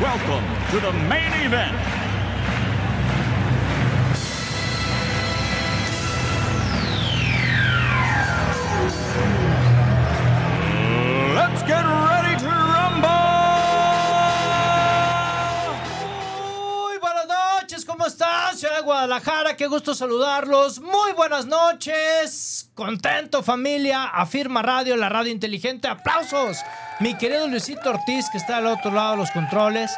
welcome to the main event. Let's get ready to rumble! Muy buenas noches, ¿cómo están? Ciudad de Guadalajara, qué gusto saludarlos. Muy buenas noches. Contento familia, afirma radio, la radio inteligente. Aplausos. Mi querido Luisito Ortiz, que está al otro lado de los controles.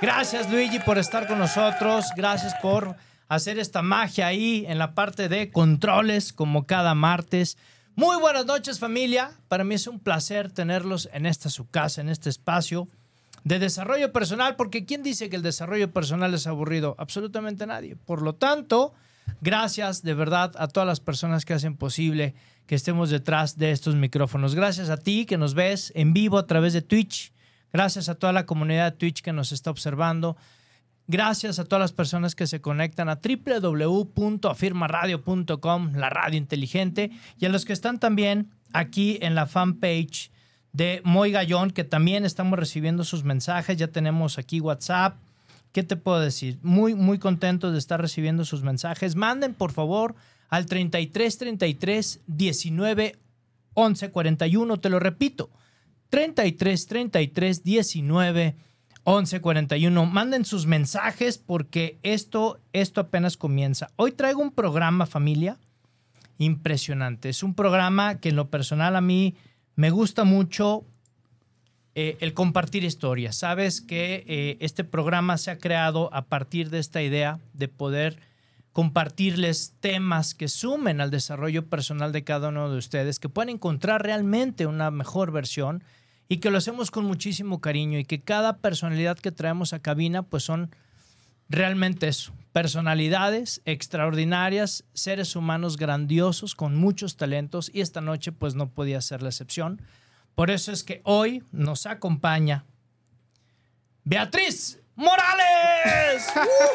Gracias Luigi por estar con nosotros. Gracias por hacer esta magia ahí en la parte de controles como cada martes. Muy buenas noches familia. Para mí es un placer tenerlos en esta su casa, en este espacio de desarrollo personal, porque ¿quién dice que el desarrollo personal es aburrido? Absolutamente nadie. Por lo tanto, gracias de verdad a todas las personas que hacen posible que estemos detrás de estos micrófonos. Gracias a ti que nos ves en vivo a través de Twitch. Gracias a toda la comunidad de Twitch que nos está observando. Gracias a todas las personas que se conectan a www.afirmaradio.com, la radio inteligente, y a los que están también aquí en la fanpage de Moy Gallón, que también estamos recibiendo sus mensajes. Ya tenemos aquí WhatsApp. ¿Qué te puedo decir? Muy, muy contentos de estar recibiendo sus mensajes. Manden, por favor, al 33 33 19 11 41. Te lo repito. 33 33 19 11 41. Manden sus mensajes porque esto, esto apenas comienza. Hoy traigo un programa, familia, impresionante. Es un programa que en lo personal a mí me gusta mucho eh, el compartir historias. Sabes que eh, este programa se ha creado a partir de esta idea de poder compartirles temas que sumen al desarrollo personal de cada uno de ustedes, que puedan encontrar realmente una mejor versión y que lo hacemos con muchísimo cariño y que cada personalidad que traemos a cabina pues son realmente eso, personalidades extraordinarias, seres humanos grandiosos con muchos talentos y esta noche pues no podía ser la excepción. Por eso es que hoy nos acompaña Beatriz Morales.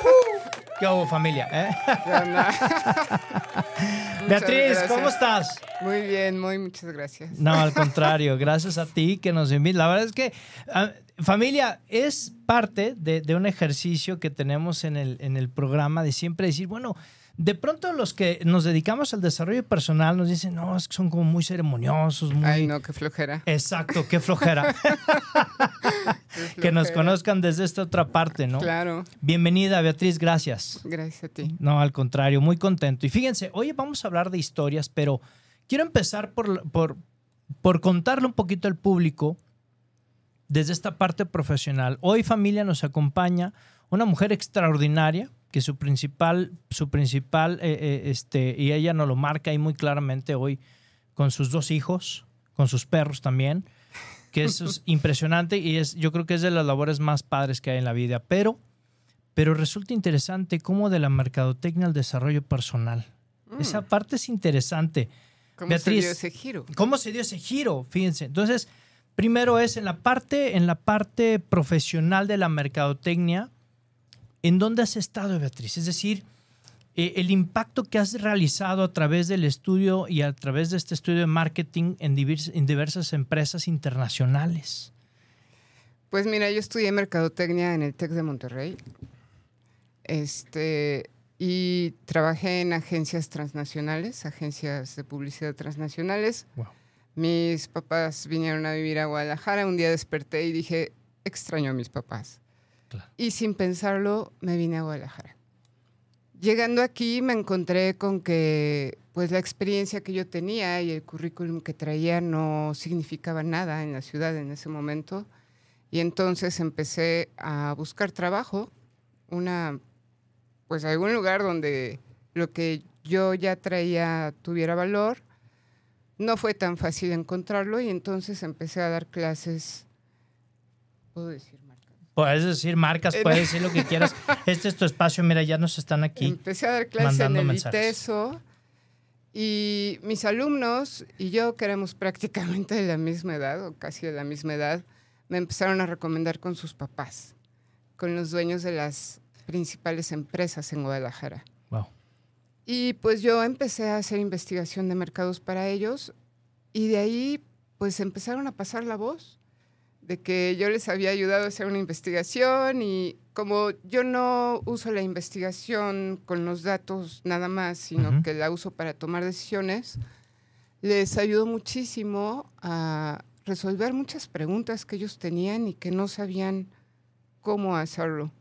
¿Qué hubo familia? eh? Beatriz. ¿cómo estás? Muy bien, muy muchas gracias. No, al contrario, gracias a ti que nos invitas. La verdad es que, ah, familia, es parte de, de un ejercicio que tenemos en el, en el programa de siempre decir, bueno, de pronto los que nos dedicamos al desarrollo personal nos dicen, no, es que son como muy ceremoniosos, muy... Ay, no, qué flojera. Exacto, qué flojera. Qué que nos conozcan desde esta otra parte, ¿no? Claro, Bienvenida, Beatriz, gracias. gracias a ti. No, al contrario, muy contento. Y fíjense, hoy vamos a hablar de historias, pero quiero empezar por, por, por contarle un poquito al público desde esta parte profesional. Hoy familia nos acompaña una mujer extraordinaria que su principal, su principal, eh, eh, este, y ella nos lo marca ahí muy claramente hoy con sus dos hijos, con sus perros también, que eso es impresionante y es, yo creo que es de las labores más padres que hay en la vida. Pero, pero resulta interesante cómo de la mercadotecnia al desarrollo personal. Esa parte es interesante. ¿Cómo Beatriz. se dio ese giro? ¿Cómo se dio ese giro? Fíjense. Entonces, primero es en la parte, en la parte profesional de la mercadotecnia, ¿en dónde has estado, Beatriz? Es decir, eh, el impacto que has realizado a través del estudio y a través de este estudio de marketing en, divers- en diversas empresas internacionales. Pues mira, yo estudié mercadotecnia en el TEC de Monterrey. Este, y trabajé en agencias transnacionales, agencias de publicidad transnacionales. Wow. Mis papás vinieron a vivir a Guadalajara. Un día desperté y dije, extraño a mis papás. Y sin pensarlo, me vine a Guadalajara. Llegando aquí me encontré con que pues la experiencia que yo tenía y el currículum que traía no significaba nada en la ciudad en ese momento. Y entonces empecé a buscar trabajo, una pues algún lugar donde lo que yo ya traía tuviera valor. No fue tan fácil encontrarlo y entonces empecé a dar clases, puedo decir Puedes decir marcas, puedes decir lo que quieras. Este es tu espacio, mira, ya nos están aquí. Empecé a dar clases en el. ITESO y mis alumnos y yo, que éramos prácticamente de la misma edad o casi de la misma edad, me empezaron a recomendar con sus papás, con los dueños de las principales empresas en Guadalajara. Wow. Y pues yo empecé a hacer investigación de mercados para ellos y de ahí pues empezaron a pasar la voz de que yo les había ayudado a hacer una investigación y como yo no uso la investigación con los datos nada más, sino que la uso para tomar decisiones, les ayudó muchísimo a resolver muchas preguntas que ellos tenían y que no sabían cómo hacerlo.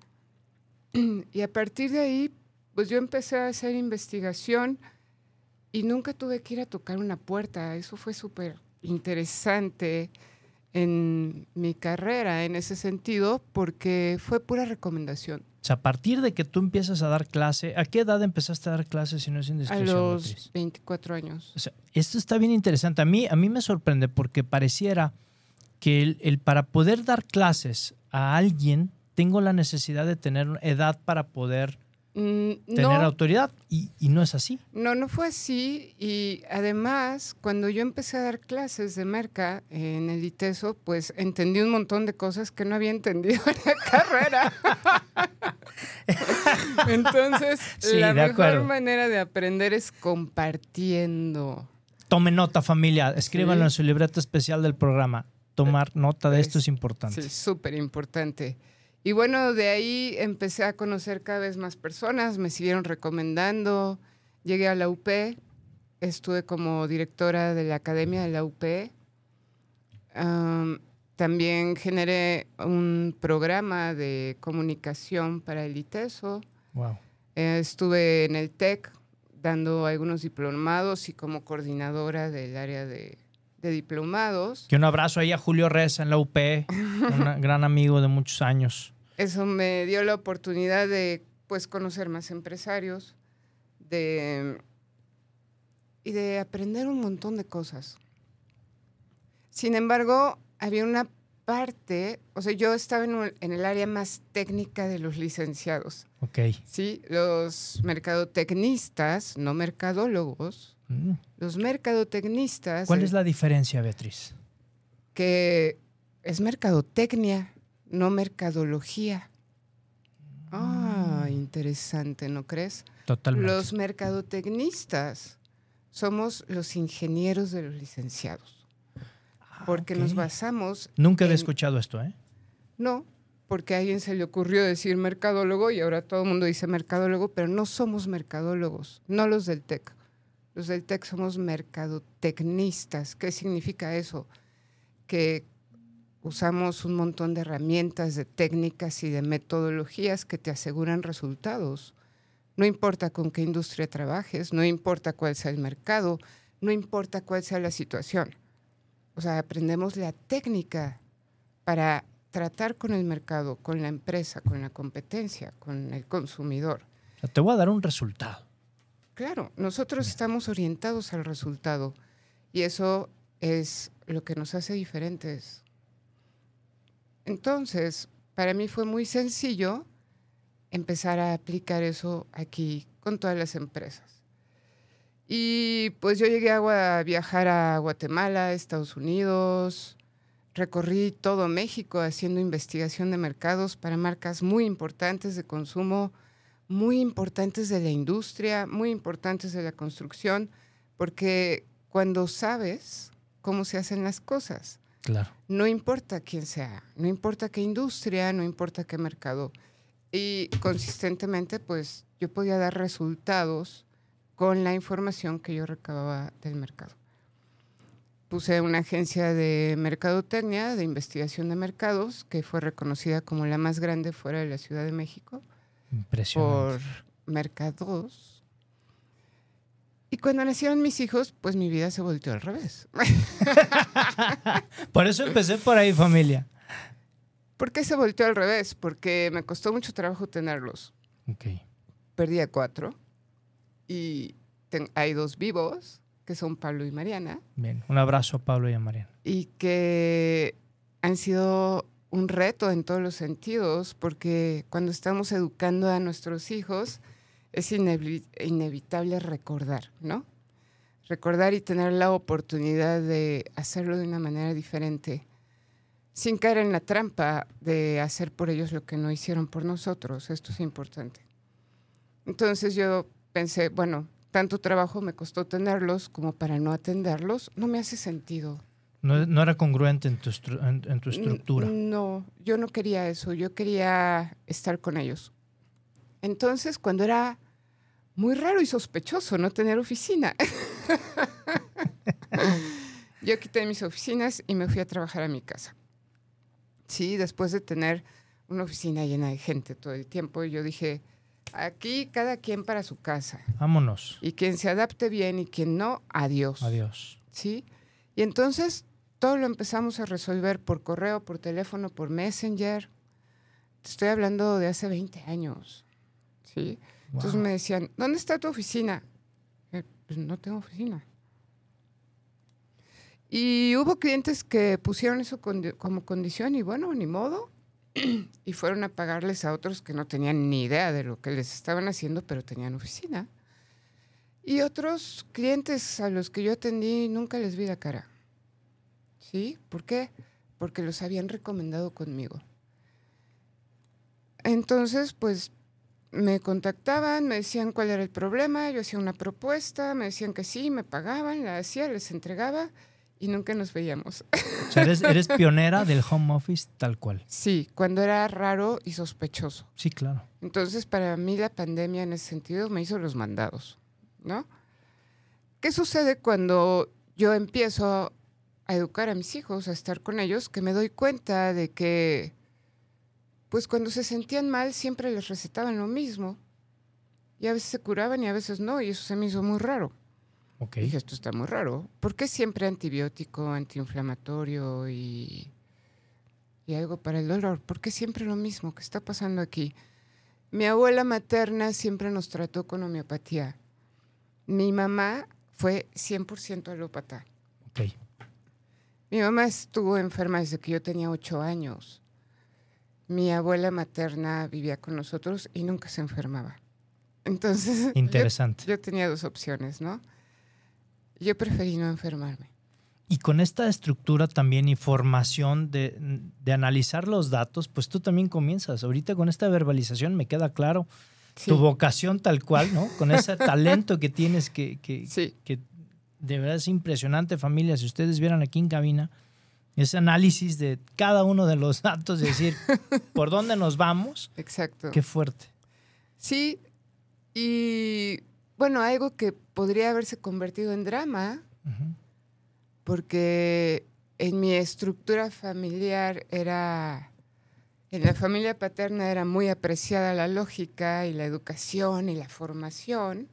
Y a partir de ahí, pues yo empecé a hacer investigación y nunca tuve que ir a tocar una puerta. Eso fue súper interesante en mi carrera en ese sentido porque fue pura recomendación. O sea, a partir de que tú empiezas a dar clase, ¿a qué edad empezaste a dar clases si no es A indiscreción? los Beatriz? 24 años. O sea, esto está bien interesante. A mí, a mí me sorprende porque pareciera que el, el para poder dar clases a alguien, tengo la necesidad de tener edad para poder Mm, tener no, autoridad. Y, y no es así. no, no fue así. Y además, cuando yo empecé a dar clases de merca en el ITESO, pues entendí un montón de cosas que no había entendido en la carrera. Entonces, Sí, la mejor acuerdo. manera de aprender es compartiendo. Tome nota, familia. Escríbanlo Sí. en su libreta especial del programa. Tomar nota de esto es importante. Sí, súper importante. Y bueno, de ahí empecé a conocer cada vez más personas, me siguieron recomendando, llegué a la UP, estuve como directora de la academia de la UP. Am, también generé un programa de comunicación para el ITESO. Wow. Eh, estuve en el TEC dando algunos diplomados y como coordinadora del área de, de diplomados. Que un abrazo ahí a Julio Reza en la UP, un gran amigo de muchos años. Eso me dio la oportunidad de pues conocer más empresarios, de y de aprender un montón de cosas. Sin embargo, había una parte, o sea, yo estaba en, un- en el área más técnica de los licenciados, Ok. ¿sí? Los mercadotecnistas, no mercadólogos, Mm. los mercadotecnistas, ¿Cuál eh, es la diferencia, Beatriz? que es mercadotecnia, no mercadología. Ah, interesante, ¿no crees? Totalmente. Los mercadotecnistas somos los ingenieros de los licenciados, porque nos basamos Nunca en- escuchado esto, ¿eh? no, porque a alguien se le ocurrió decir mercadólogo y ahora todo el mundo dice mercadólogo, pero no somos mercadólogos, no los del TEC. Los del TEC somos mercadotecnistas. ¿Qué significa eso? Que usamos un montón de herramientas, de técnicas y de metodologías que te aseguran resultados. No importa con qué industria trabajes, no importa cuál sea el mercado, no importa cuál sea la situación. O sea, aprendemos la técnica para tratar con el mercado, con la empresa, con la competencia, con el consumidor. Te voy a dar un resultado. Claro, nosotros estamos orientados al resultado y eso es lo que nos hace diferentes. Entonces, para mí fue muy sencillo empezar a aplicar eso aquí con todas las empresas. Y pues yo llegué a viajar a Guatemala, Estados Unidos, recorrí todo México haciendo investigación de mercados para marcas muy importantes de consumo, muy importantes de la industria, muy importantes de la construcción, porque cuando sabes cómo se hacen las cosas, Claro. no importa quién sea, no importa qué industria, no importa qué mercado. Y consistentemente, pues yo podía dar resultados con la información que yo recababa del mercado. Puse una agencia de mercadotecnia, de investigación de mercados, que fue reconocida como la más grande fuera de la Ciudad de México. Por Mercados. Y cuando nacieron mis hijos, pues mi vida se volteó al revés. Por eso empecé por ahí, familia. ¿Por qué se volteó al revés? Porque me costó mucho trabajo tenerlos. Ok. Perdí a cuatro y ten- hay dos vivos, que son Pablo y Mariana, Bien. Un abrazo a Pablo y a Mariana. y que han sido un reto en todos los sentidos, porque cuando estamos educando a nuestros hijos es inevi- inevitable recordar, ¿no? Recordar y tener la oportunidad de hacerlo de una manera diferente, sin caer en la trampa de hacer por ellos lo que no hicieron por nosotros. Esto es importante. Entonces yo pensé, bueno, tanto trabajo me costó tenerlos como para no atenderlos, no me hace sentido. No, no era congruente en tu, en- en tu estructura. No, yo no quería eso, yo quería estar con ellos. Entonces, cuando era muy raro y sospechoso no tener oficina, yo quité mis oficinas y me fui a trabajar a mi casa. Sí, después de tener una oficina llena de gente todo el tiempo, yo dije, aquí cada quien para su casa. Vámonos. Y quien se adapte bien y quien no, adiós. Adiós. ¿sí? Y entonces todo lo empezamos a resolver por correo, por teléfono, por Messenger. Te estoy hablando de hace 20 años, ¿sí? Entonces me decían, ¿dónde está tu oficina? Eh, pues no tengo oficina. Y hubo clientes que pusieron eso condi- como condición y bueno, ni modo. y fueron a pagarles a otros que no tenían ni idea de lo que les estaban haciendo, pero tenían oficina. Y otros clientes a los que yo atendí nunca les vi la cara. ¿Sí? ¿Por qué? Porque los habían recomendado conmigo. Entonces, pues me contactaban, me decían cuál era el problema, yo hacía una propuesta, me decían que sí, me pagaban, la hacía, les entregaba y nunca nos veíamos. O sea, eres, eres pionera del home office tal cual. Sí, cuando era raro y sospechoso. Sí, claro. Entonces, para mí la pandemia en ese sentido me hizo los mandados, ¿no? ¿Qué sucede cuando yo empiezo a educar a mis hijos, a estar con ellos, que me doy cuenta de que, pues cuando se sentían mal, siempre les recetaban lo mismo. Y a veces se curaban y a veces no, y eso se me hizo muy raro. Ok. Dije, esto está muy raro. ¿Por qué siempre antibiótico, antiinflamatorio y, y algo para el dolor? ¿Por qué siempre lo mismo? ¿Qué está pasando aquí? Mi abuela materna siempre nos trató con homeopatía. Mi mamá fue 100% alópata. Ok. Mi mamá estuvo enferma desde que yo tenía ocho años. Mi abuela materna vivía con nosotros y nunca se enfermaba. Entonces, yo- Interesante. yo tenía dos opciones, ¿no? Yo preferí no enfermarme. Y con esta estructura también y formación de, de analizar los datos, pues tú también comienzas. Ahorita con esta verbalización me queda claro Sí, tu vocación tal cual, ¿no? Con ese talento que tienes que, que, sí, que de verdad es impresionante, familia. Si ustedes vieran aquí en cabina, ese análisis de cada uno de los datos, es decir, por dónde nos vamos, exacto. qué fuerte. Sí, y bueno, algo que podría haberse convertido en drama, porque en mi estructura familiar era, en la familia paterna era muy apreciada la lógica y la educación y la formación,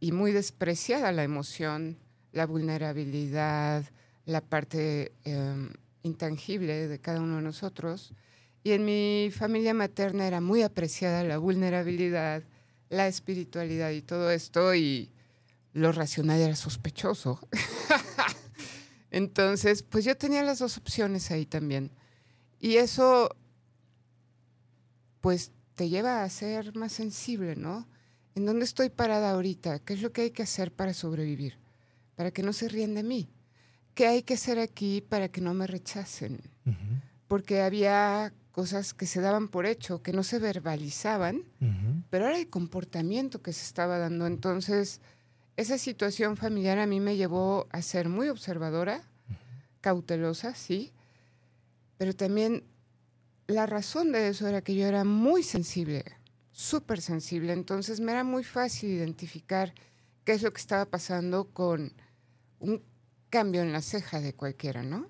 y muy despreciada la emoción, la vulnerabilidad, la parte eh, intangible de cada uno de nosotros. Y en mi familia materna era muy apreciada la vulnerabilidad, la espiritualidad y todo esto, y lo racional era sospechoso. Entonces, pues yo tenía las dos opciones ahí también. Y eso, pues, te lleva a ser más sensible, ¿no? ¿En dónde estoy parada ahorita? ¿Qué es lo que hay que hacer para sobrevivir? Para que no se ríen de mí. ¿Qué hay que hacer aquí para que no me rechacen? Porque había cosas que se daban por hecho, que no se verbalizaban, pero era el comportamiento que se estaba dando. Entonces, esa situación familiar a mí me llevó a ser muy observadora, cautelosa, sí, pero también la razón de eso era que yo era muy sensible, súper sensible, entonces me era muy fácil identificar qué es lo que estaba pasando con un cambio en la ceja de cualquiera, ¿no?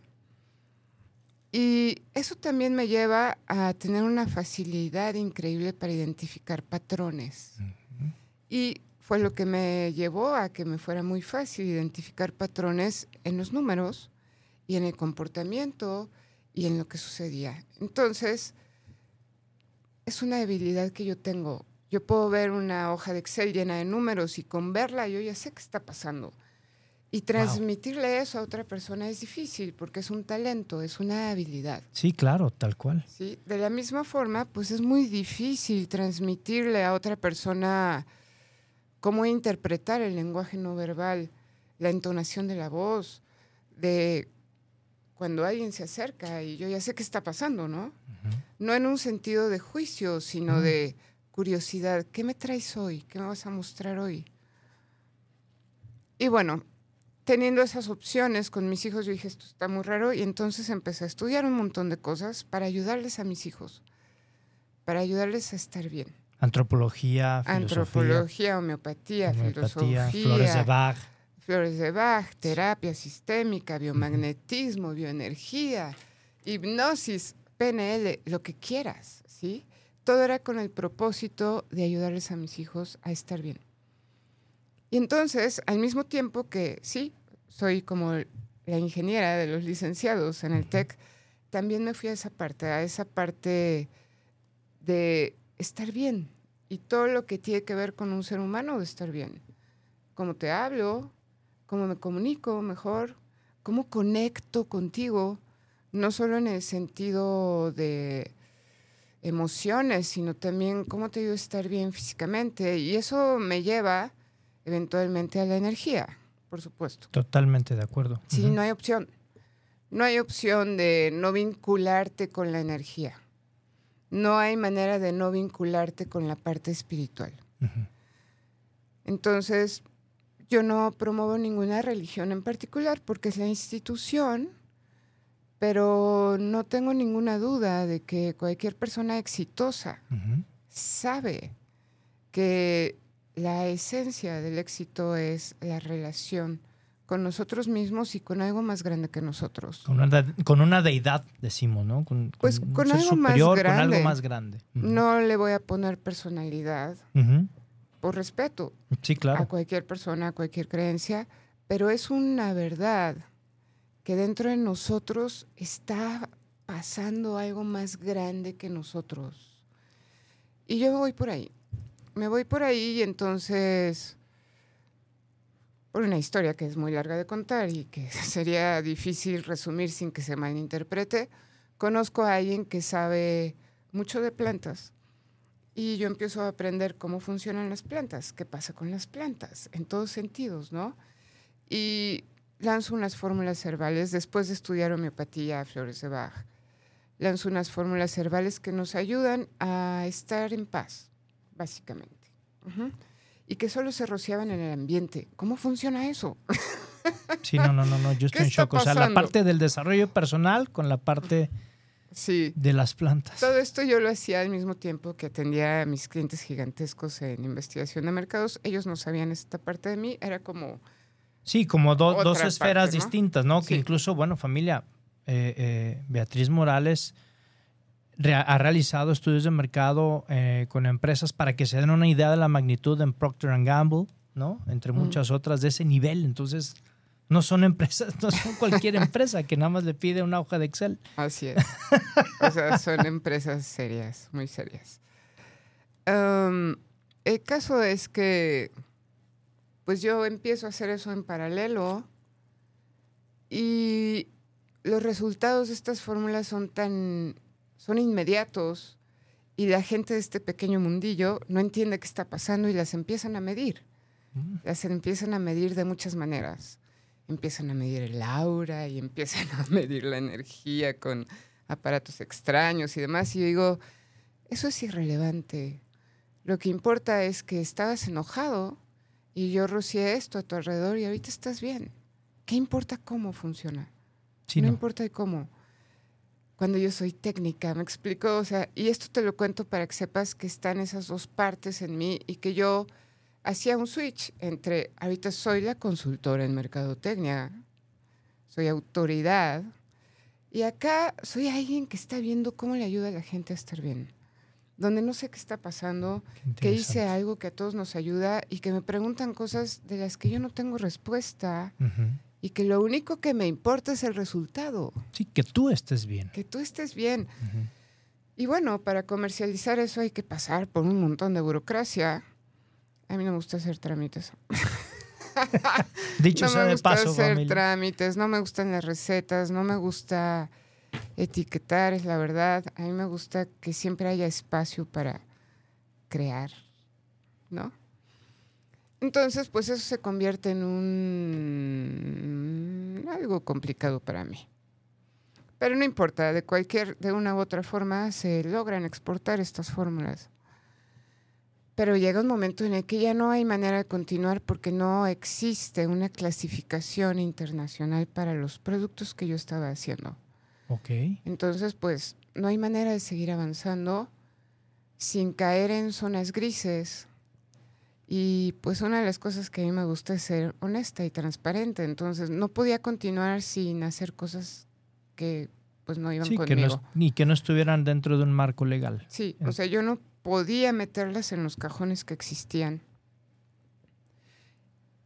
Y eso también me lleva a tener una facilidad increíble para identificar patrones. Y fue lo que me llevó a que me fuera muy fácil identificar patrones en los números y en el comportamiento y en lo que sucedía. Entonces, es una debilidad que yo tengo. Yo puedo ver una hoja de Excel llena de números y con verla yo ya sé qué está pasando. Y transmitirle eso a otra persona es difícil porque es un talento, es una habilidad. Sí, claro, tal cual. ¿sí? De la misma forma, pues es muy difícil transmitirle a otra persona cómo interpretar el lenguaje no verbal, la entonación de la voz, de cuando alguien se acerca y yo ya sé qué está pasando, ¿no? No en un sentido de juicio, sino de curiosidad. ¿Qué me traes hoy? ¿Qué me vas a mostrar hoy? Y bueno, teniendo esas opciones con mis hijos, yo dije, esto está muy raro, y entonces empecé a estudiar un montón de cosas para ayudarles a mis hijos, para ayudarles a estar bien. Antropología, filosofía, Antropología, homeopatía, homeopatía, filosofía, flores de Bach. flores de Bach, terapia sistémica, biomagnetismo, bioenergía, hipnosis, PNL, lo que quieras, ¿sí? Todo era con el propósito de ayudarles a mis hijos a estar bien. Y entonces, al mismo tiempo que sí, soy como la ingeniera de los licenciados en el TEC, también me fui a esa parte, a esa parte de estar bien y todo lo que tiene que ver con un ser humano de estar bien. Cómo te hablo, cómo me comunico mejor, cómo conecto contigo, no solo en el sentido de emociones, sino también cómo te ayudo a estar bien físicamente. Y eso me lleva eventualmente a la energía, por supuesto. Totalmente de acuerdo. Sí, no hay opción. No hay opción de no vincularte con la energía. No hay manera de no vincularte con la parte espiritual. Entonces, yo no promuevo ninguna religión en particular porque es la institución, pero no tengo ninguna duda de que cualquier persona exitosa sabe que la esencia del éxito es la relación con nosotros mismos y con algo más grande que nosotros. Con, una, con una deidad, decimos, ¿no? Con, Pues con ser algo más superior, con grande. algo más grande. Ujú. No le voy a poner personalidad Ujú. por respeto Sí, a claro. cualquier persona, a cualquier creencia, pero es una verdad que dentro de nosotros está pasando algo más grande que nosotros. Y yo me voy por ahí. Me voy por ahí y entonces, por una historia que es muy larga de contar y que sería difícil resumir sin que se malinterprete, conozco a alguien que sabe mucho de plantas y yo empiezo a aprender cómo funcionan las plantas, qué pasa con las plantas, en todos sentidos, ¿no? Y lanzo unas fórmulas herbales, después de estudiar homeopatía, flores de Bach, lanzo unas fórmulas herbales que nos ayudan a estar en paz, básicamente. Y que solo se rociaban en el ambiente. ¿Cómo funciona eso? Sí, no, no, no, no. Yo ¿Qué estoy en shock. O sea, la parte del desarrollo personal con la parte Sí. de las plantas. Todo esto yo lo hacía al mismo tiempo que atendía a mis clientes gigantescos en investigación de mercados. Ellos no sabían esta parte de mí. Era como, Sí, como do- dos esferas parte, ¿no? distintas, ¿no? Sí. Que incluso, bueno, familia, eh, eh, Beatriz Morales ha realizado estudios de mercado eh, con empresas para que se den una idea de la magnitud en Procter Gamble, ¿no? Entre muchas otras de ese nivel. Entonces, no son empresas, no son cualquier empresa que nada más le pide una hoja de Excel. Así es. o sea, son empresas serias, muy serias. Am, el caso es que, pues yo empiezo a hacer eso en paralelo y los resultados de estas fórmulas son tan, son inmediatos y la gente de este pequeño mundillo no entiende qué está pasando y las empiezan a medir. Las empiezan a medir de muchas maneras. Empiezan a medir el aura y empiezan a medir la energía con aparatos extraños y demás. Y yo digo, eso es irrelevante. Lo que importa es que estabas enojado y yo rocié esto a tu alrededor y ahorita estás bien. ¿Qué importa cómo funciona? Sí, no, no. importa el cómo. Cuando yo soy técnica, me explico, o sea, y esto te lo cuento para que sepas que están esas dos partes en mí y que yo hacía un switch entre, ahorita soy la consultora en mercadotecnia, soy autoridad, y acá soy alguien que está viendo cómo le ayuda a la gente a estar bien, donde no sé qué está pasando, Qué que hice algo que a todos nos ayuda y que me preguntan cosas de las que yo no tengo respuesta Ujú. Y que lo único que me importa es el resultado, Sí, que tú estés bien. que tú estés bien. Y bueno, para comercializar eso hay que pasar por un montón de burocracia. A mí no me gusta hacer trámites. Dicho no sea me de gusta paso, hacer familia. trámites, no me gustan las recetas, no me gusta etiquetar, es la verdad. A mí me gusta que siempre haya espacio para crear, ¿no? Entonces, pues eso se convierte en un algo complicado para mí. Pero no importa, de cualquier, de una u otra forma se logran exportar estas fórmulas. Pero llega un momento en el que ya no hay manera de continuar porque no existe una clasificación internacional para los productos que yo estaba haciendo. Ok. Entonces, pues no hay manera de seguir avanzando sin caer en zonas grises. Y pues una de las cosas que a mí me gusta es ser honesta y transparente. Entonces, no podía continuar sin hacer cosas que pues no iban Sí, que conmigo. no, es- ni que no estuvieran dentro de un marco legal. Sí, o sea, yo no podía meterlas en los cajones que existían.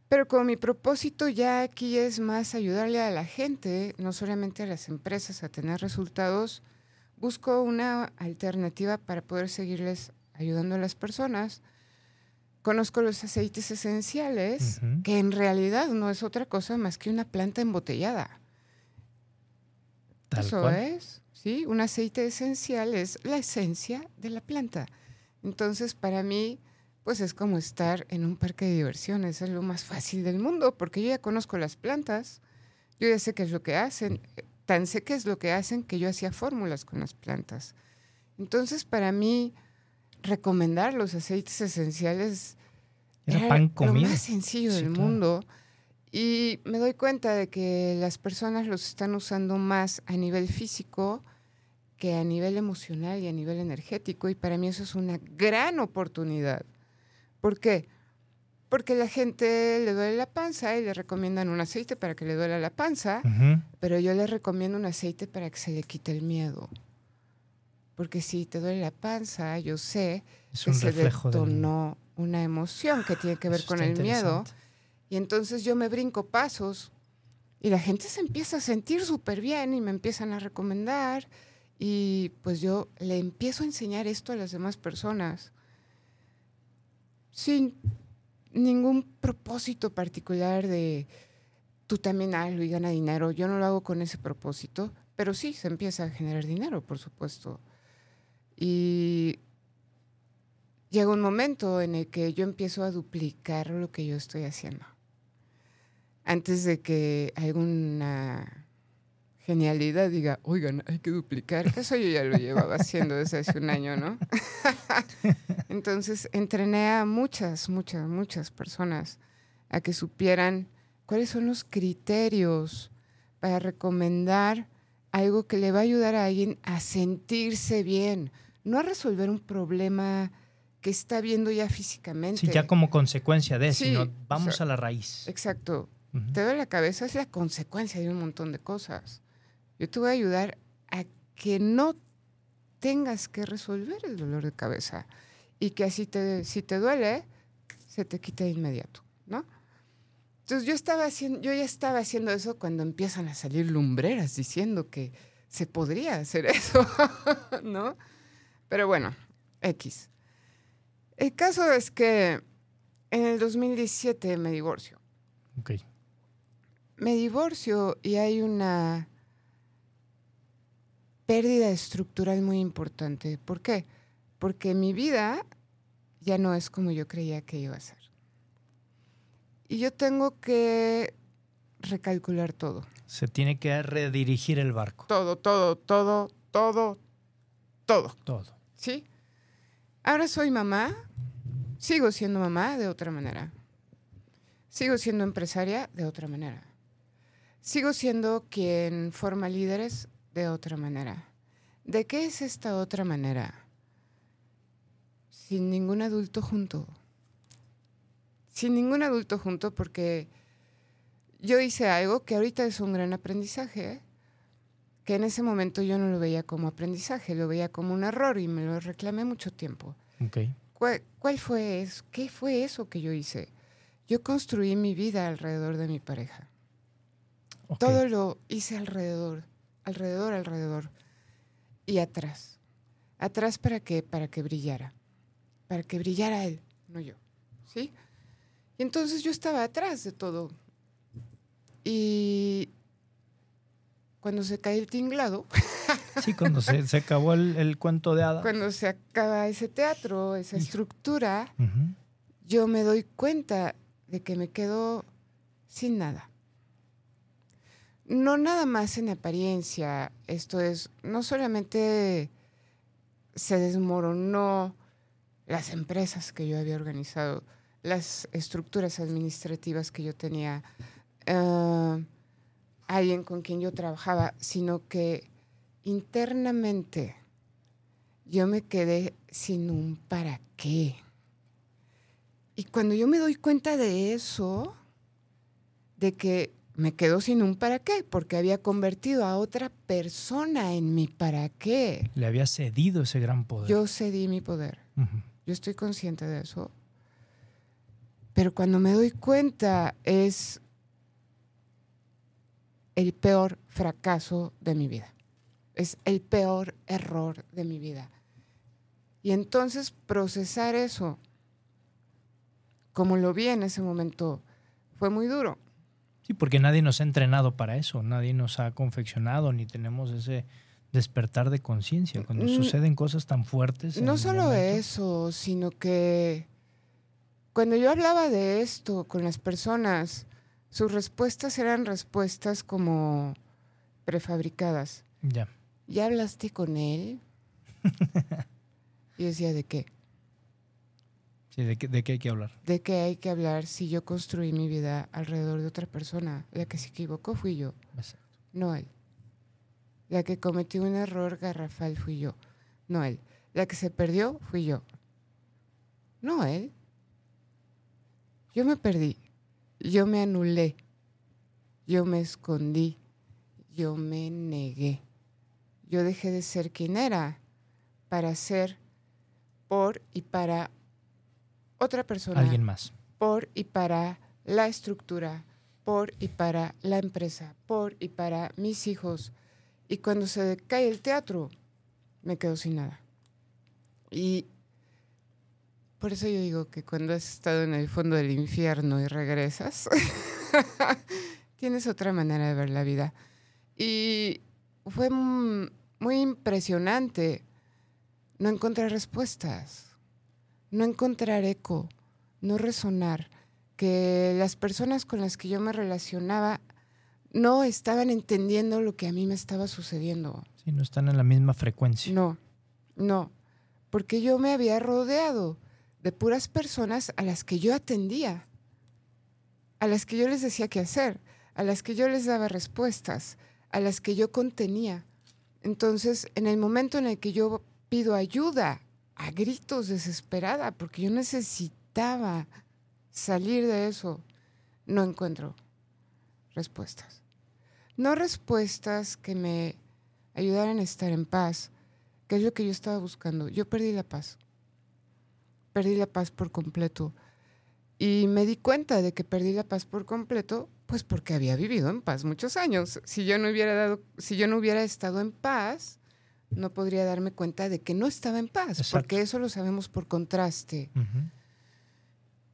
Pero como mi propósito ya aquí es más ayudarle a la gente, no solamente a las empresas a tener resultados, busco una alternativa para poder seguirles ayudando a las personas. Conozco los aceites esenciales, que en realidad no es otra cosa más que una planta embotellada. Tal Eso cual. es, ¿sí? Un aceite esencial es la esencia de la planta. Entonces, para mí, pues es como estar en un parque de diversiones, es lo más fácil del mundo, porque yo ya conozco las plantas, yo ya sé qué es lo que hacen, tan sé qué es lo que hacen que yo hacía fórmulas con las plantas. Entonces, para mí, recomendar los aceites esenciales Era pan lo más sencillo Sí, del claro. mundo. Y me doy cuenta de que las personas los están usando más a nivel físico que a nivel emocional y a nivel energético. Y para mí eso es una gran oportunidad. ¿Por qué? Porque la gente le duele la panza y le recomiendan un aceite para que le duela la panza, pero yo le recomiendo un aceite para que se le quite el miedo. Porque si te duele la panza, yo sé Es que se del- detonó una emoción que tiene que ver Eso con el miedo. Y entonces yo me brinco pasos y la gente se empieza a sentir súper bien y me empiezan a recomendar y pues yo le empiezo a enseñar esto a las demás personas sin ningún propósito particular de tú también hazlo y gana dinero. Yo no lo hago con ese propósito, pero sí se empieza a generar dinero, por supuesto. Y llega un momento en el que yo empiezo a duplicar lo que yo estoy haciendo. Antes de que alguna genialidad diga, oigan, hay que duplicar. Eso yo ya lo llevaba haciendo desde hace un año, ¿no? Entonces entrené a muchas, muchas, muchas personas a que supieran cuáles son los criterios para recomendar algo que le va a ayudar a alguien a sentirse bien, no a resolver un problema que está viendo ya físicamente. Sí, ya como consecuencia de, Sí, sino o vamos sea, a la raíz. Exacto. Ujú. Te duele la cabeza es la consecuencia de un montón de cosas. Yo te voy a ayudar a que no tengas que resolver el dolor de cabeza y que así te, si te duele, se te quite de inmediato, ¿no? Entonces yo estaba haciendo, yo ya estaba haciendo eso cuando empiezan a salir lumbreras diciendo que se podría hacer eso, ¿no? Pero bueno, X. El caso es que en el 2017 me divorcio Ok. me divorcio y hay una pérdida estructural muy importante. ¿Por qué? Porque mi vida ya no es como yo creía que iba a ser. Y yo tengo que recalcular todo. Se tiene que redirigir el barco. Todo, todo, todo, todo, todo. Todo. ¿Sí? Ahora soy mamá, sigo siendo mamá de otra manera. Sigo siendo empresaria de otra manera. Sigo siendo quien forma líderes de otra manera. ¿De qué es esta otra manera? Sin ningún adulto junto. Sin ningún adulto junto porque yo hice algo que ahorita es un gran aprendizaje, que en ese momento yo no lo veía como aprendizaje, lo veía como un error y me lo reclamé mucho tiempo. Ok. ¿Cuál, cuál fue eso? ¿Qué fue eso que yo hice? Yo construí mi vida alrededor de mi pareja. Todo lo hice alrededor, alrededor, alrededor. Y atrás. Atrás para qué? Para que brillara. Para que brillara él, no yo. ¿Sí? Y entonces yo estaba atrás de todo. Y cuando se cae el tinglado, Sí, cuando se, se acabó el, el cuento de hadas. cuando se acaba ese teatro, esa Hijo. estructura, Ujú. yo me doy cuenta de que me quedo sin nada. No nada más en apariencia, esto es, no solamente se desmoronó las empresas que yo había organizado, las estructuras administrativas que yo tenía, eh, alguien con quien yo trabajaba, sino que internamente yo me quedé sin un para qué. Y cuando yo me doy cuenta de eso, de que me quedo sin un para qué, porque había convertido a otra persona en mi para qué. Le había cedido ese gran poder. Yo cedí mi poder. Yo estoy consciente de eso. Pero cuando me doy cuenta es el peor fracaso de mi vida. Es el peor error de mi vida. Y entonces procesar eso, como lo vi en ese momento, fue muy duro. Sí, porque nadie nos ha entrenado para eso, nadie nos ha confeccionado, ni tenemos ese despertar de conciencia. Cuando Mm, suceden cosas tan fuertes. No solo momento- eso, sino que cuando yo hablaba de esto con las personas, sus respuestas eran respuestas como prefabricadas. Ya. ¿Ya hablaste con él? y decía, ¿de qué? Sí, ¿de qué, de qué hay que hablar? ¿De qué hay que hablar si yo construí mi vida alrededor de otra persona? La que se equivocó fui yo, no él. La que cometió un error garrafal fui yo, no él. La que se perdió fui yo, no él. Yo me perdí, yo me anulé, yo me escondí, yo me negué. Yo dejé de ser quien era para ser por y para otra persona Alguien más. por y para la estructura, por y para la empresa, por y para mis hijos. Y cuando se cae el teatro, me quedo sin nada. Y por eso yo digo que cuando has estado en el fondo del infierno y regresas, tienes otra manera de ver la vida. Y fue muy impresionante no encontrar respuestas, no encontrar eco, no resonar, que las personas con las que yo me relacionaba no estaban entendiendo lo que a mí me estaba sucediendo. Sí, no están en la misma frecuencia. No, no, porque yo me había rodeado de puras personas a las que yo atendía, a las que yo les decía qué hacer, a las que yo les daba respuestas, a las que yo contenía. Entonces, en el momento en el que yo pido ayuda, a gritos desesperada, porque yo necesitaba salir de eso, no encuentro respuestas. No respuestas que me ayudaran a estar en paz, que es lo que yo estaba buscando. Yo perdí la paz. Perdí la paz por completo. Y me di cuenta de que perdí la paz por completo, pues porque había vivido en paz muchos años. Si yo no hubiera dado, si yo no hubiera estado en paz, no podría darme cuenta de que no estaba en paz, Exacto. porque eso lo sabemos por contraste.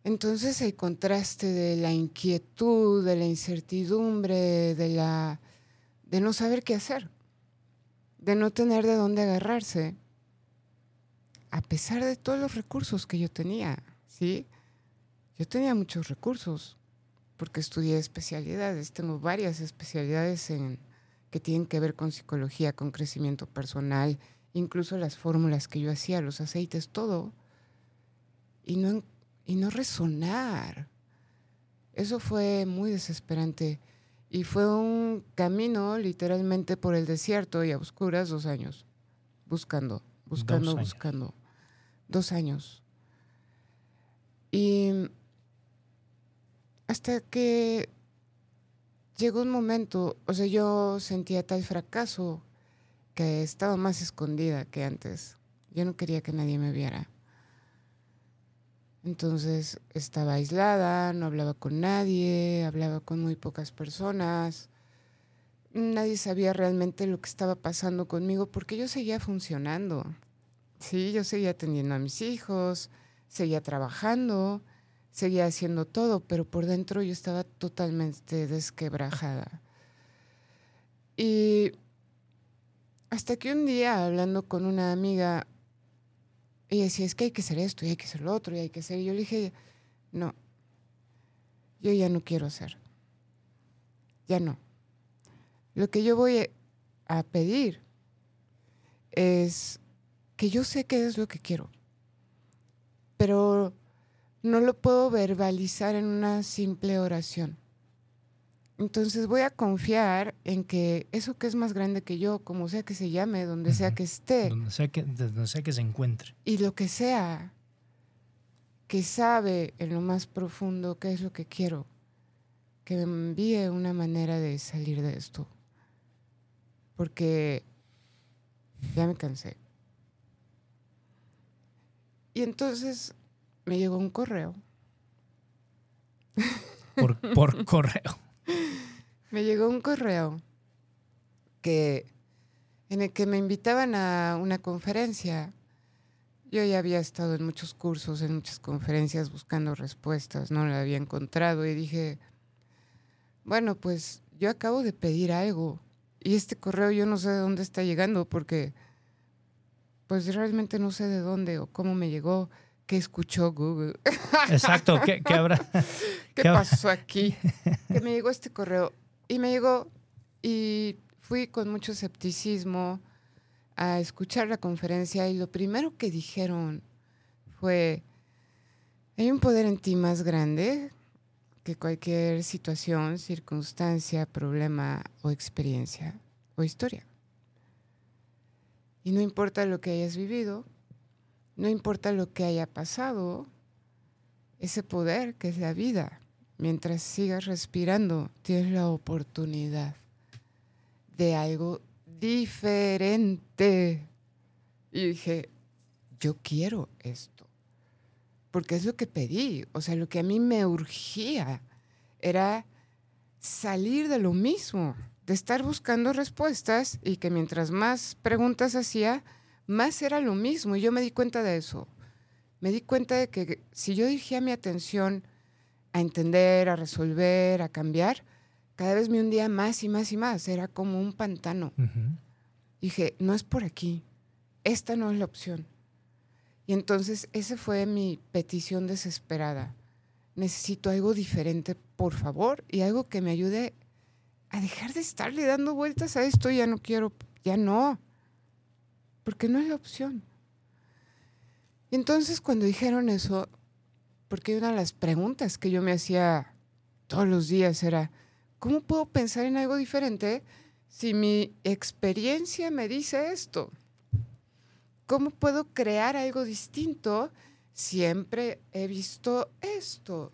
Entonces el contraste de la inquietud, de la incertidumbre, de la de no saber qué hacer, de no tener de dónde agarrarse, a pesar de todos los recursos que yo tenía, ¿sí? Yo tenía muchos recursos porque estudié especialidades, tengo varias especialidades en que tienen que ver con psicología, con crecimiento personal, incluso las fórmulas que yo hacía, los aceites, todo. Y no y no resonar. Eso fue muy desesperante. Y fue un camino literalmente por el desierto y a oscuras dos años. Buscando, buscando, años. buscando. Dos años. Y hasta que llegó un momento, o sea, yo sentía tal fracaso que estaba más escondida que antes. Yo no quería que nadie me viera. Entonces estaba aislada, no hablaba con nadie, hablaba con muy pocas personas. Nadie sabía realmente lo que estaba pasando conmigo porque yo seguía funcionando. Sí, yo seguía atendiendo a mis hijos, seguía trabajando, seguía haciendo todo, pero por dentro yo estaba totalmente desquebrajada. Y hasta que un día, hablando con una amiga, ella decía, es que hay que hacer esto, y hay que hacer lo otro, y hay que hacer... Y yo le dije, no, yo ya no quiero hacer. Ya no. Lo que yo voy a pedir es que yo sé qué es lo que quiero, pero no lo puedo verbalizar en una simple oración. Entonces voy a confiar en que eso que es más grande que yo, como sea que se llame, donde sea que esté. Donde sea que, donde sea que se encuentre. Y lo que sea, que sabe en lo más profundo qué es lo que quiero, que me envíe una manera de salir de esto. Porque ya me cansé. Y entonces me llegó un correo. Por, por correo. Me llegó un correo que en el que me invitaban a una conferencia. Yo ya había estado en muchos cursos, en muchas conferencias buscando respuestas, no la había encontrado y dije, bueno, pues yo acabo de pedir algo y este correo yo no sé de dónde está llegando porque pues realmente no sé de dónde o cómo me llegó, qué escuchó Google. Exacto, ¿qué, qué habrá? ¿Qué, pasó aquí? que me llegó este correo y me llegó y fui con mucho escepticismo a escuchar la conferencia y lo primero que dijeron fue, hay un poder en ti más grande que cualquier situación, circunstancia, problema o experiencia o historia. Y no importa lo que hayas vivido, no importa lo que haya pasado, ese poder que es la vida, mientras sigas respirando, tienes la oportunidad de algo diferente. Y dije, yo quiero esto, porque es lo que pedí, o sea, lo que a mí me urgía era salir de lo mismo de estar buscando respuestas y que mientras más preguntas hacía, más era lo mismo. Y yo me di cuenta de eso. Me di cuenta de que si yo dirigía mi atención a entender, a resolver, a cambiar, cada vez me hundía más y más y más. Era como un pantano. Dije, no es por aquí. Esta no es la opción. Y entonces esa fue mi petición desesperada. Necesito algo diferente, por favor, y algo que me ayude a dejar de estarle dando vueltas a esto, ya no quiero, ya no, porque no es la opción. Y entonces cuando dijeron eso, porque una de las preguntas que yo me hacía todos los días era, ¿cómo puedo pensar en algo diferente si mi experiencia me dice esto? ¿Cómo puedo crear algo distinto? Siempre he visto esto.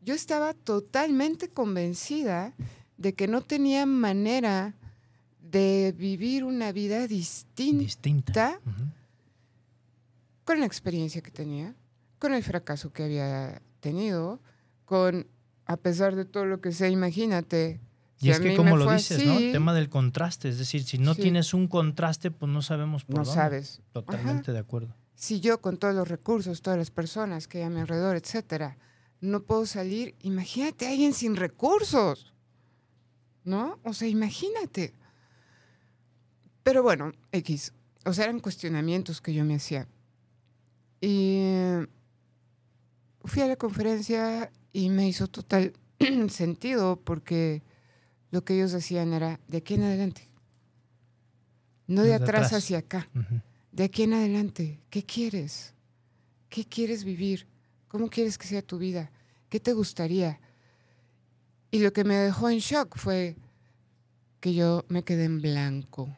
Yo estaba totalmente convencida de que no tenía manera de vivir una vida distinta, con la experiencia que tenía, con el fracaso que había tenido, con, a pesar de todo lo que sea, imagínate. Y es que como lo dices, ¿no? El tema del contraste, es decir, si no tienes un contraste, pues no sabemos por no dónde. sabes. Totalmente de acuerdo. Si yo con todos los recursos, todas las personas que hay a mi alrededor, etcétera, no puedo salir, imagínate a alguien sin recursos. ¿No? O sea, imagínate. Pero bueno, X. O sea, eran cuestionamientos que yo me hacía. Y fui a la conferencia y me hizo total sentido porque lo que ellos decían era de aquí en adelante. No de atrás, hacia acá. De aquí en adelante. ¿Qué quieres? ¿Qué quieres vivir? ¿Cómo quieres que sea tu vida? ¿Qué te gustaría? Y lo que me dejó en shock fue que yo me quedé en blanco.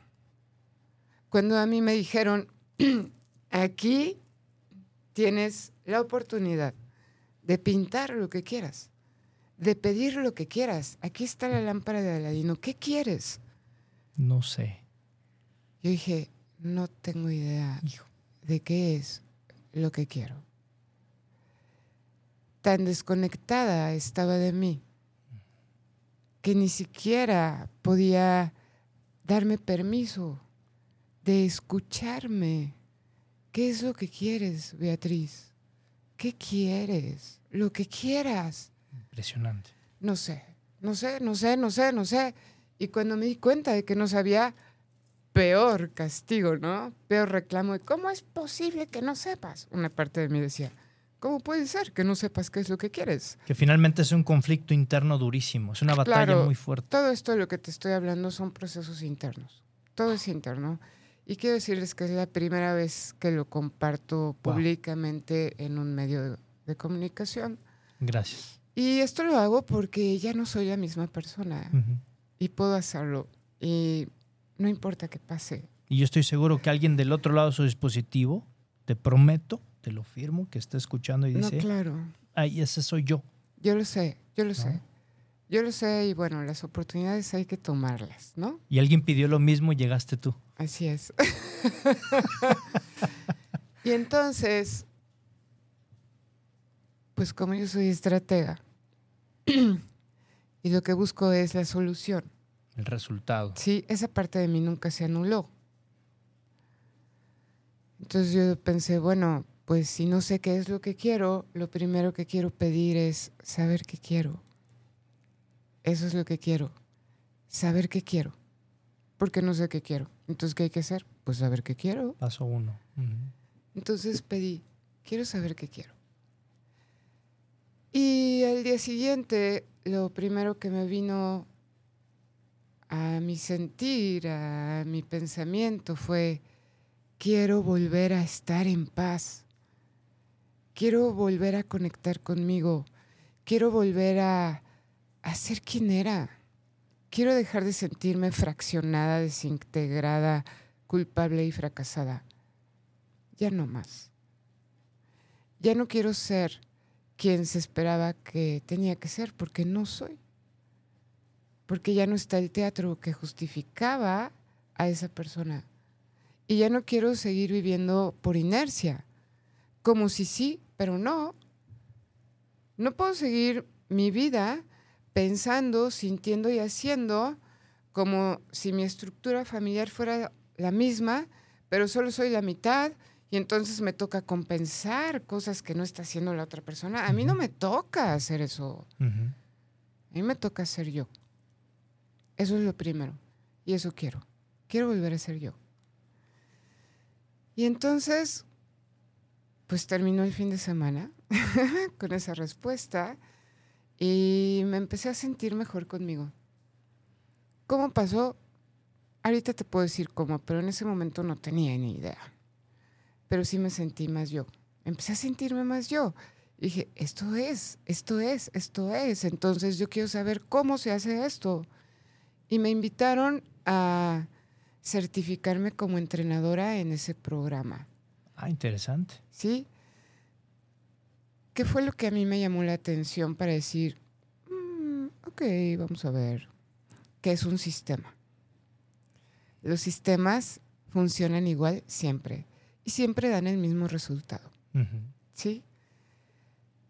Cuando a mí me dijeron, aquí tienes la oportunidad de pintar lo que quieras, de pedir lo que quieras. Aquí está la lámpara de Aladino. ¿Qué quieres? No sé. Yo dije, no tengo idea de qué es lo que quiero. Tan desconectada estaba de mí que ni siquiera podía darme permiso de escucharme. ¿Qué es lo que quieres, Beatriz? ¿qué quieres? Lo que quieras. Impresionante. No sé, no sé, no sé, no sé, no sé. Y cuando me di cuenta de que no sabía, peor castigo, ¿no? Peor reclamo de cómo es posible que no sepas. Una parte de mí decía, ¿cómo puede ser que no sepas qué es lo que quieres? Que finalmente es un conflicto interno durísimo, es una batalla Claro, muy fuerte. Todo esto de lo que te estoy hablando son procesos internos. Todo es interno. Y quiero decirles que es la primera vez que lo comparto públicamente en un medio de, de comunicación. Gracias. Y esto lo hago porque ya no soy la misma persona Ujú. y puedo hacerlo. Y no importa qué pase. Y yo estoy seguro que alguien del otro lado de su dispositivo, te prometo, te lo firmo, que está escuchando y No, dice, claro. ay, ese soy yo. Yo lo sé, yo lo sé. Yo lo sé y bueno, las oportunidades hay que tomarlas, ¿no? Y alguien pidió lo mismo y llegaste tú. Así es. y entonces, pues como yo soy estratega y lo que busco es la solución, El resultado. sí, esa parte de mí nunca se anuló. Entonces yo pensé, bueno, pues si no sé qué es lo que quiero, lo primero que quiero pedir es saber qué quiero. Eso es lo que quiero, saber qué quiero, porque no sé qué quiero. Entonces, ¿qué hay que hacer? Pues saber qué quiero. Paso uno. Entonces pedí, quiero saber qué quiero. Y al día siguiente, lo primero que me vino a mi sentir, a mi pensamiento fue, quiero volver a estar en paz. Quiero volver a conectar conmigo. Quiero volver a, ser quien era. Quiero dejar de sentirme fraccionada, desintegrada, culpable y fracasada ya no más. Ya no quiero ser quien se esperaba que tenía que ser, porque no soy. Porque ya no está el teatro que justificaba a esa persona. Y ya no quiero seguir viviendo por inercia, como si sí, pero no. No puedo seguir mi vida pensando, sintiendo y haciendo como si mi estructura familiar fuera la misma, pero solo soy la mitad y entonces me toca compensar cosas que no está haciendo la otra persona. A mí no me toca hacer eso. A mí me toca ser yo. Eso es lo primero. Y eso quiero. Quiero volver a ser yo. Y entonces, pues terminó el fin de semana con esa respuesta y me empecé a sentir mejor conmigo. ¿Cómo pasó? Ahorita te puedo decir cómo, pero en ese momento no tenía ni idea. Pero sí me sentí más yo. Empecé a sentirme más yo. Y dije, esto es, esto es, esto es. Entonces yo quiero saber cómo se hace esto. Y me invitaron a certificarme como entrenadora en ese programa. Ah, interesante. ¿Sí? ¿Qué fue lo que a mí me llamó la atención para decir, "Mm, ok, vamos a ver, ¿qué es un sistema? Los sistemas funcionan igual siempre y siempre dan el mismo resultado. ¿sí?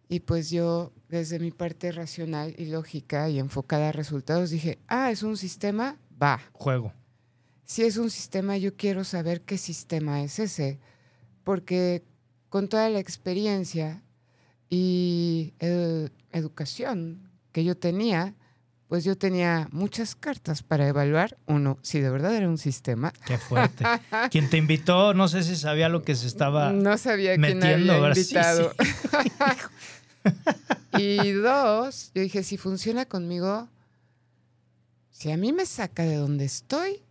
Y pues yo, desde mi parte racional y lógica y enfocada a resultados, dije, ah, es un sistema, va. Juego. Si es un sistema, yo quiero saber qué sistema es ese, porque con toda la experiencia y educación que yo tenía, pues yo tenía muchas cartas para evaluar, uno, si de verdad era un sistema. Qué fuerte. Quien te invitó, no sé si sabía lo que se estaba. No sabía quién metiendo, había ¿verdad? Sí, invitado. y dos, yo dije, si funciona conmigo, si a mí me saca de donde estoy,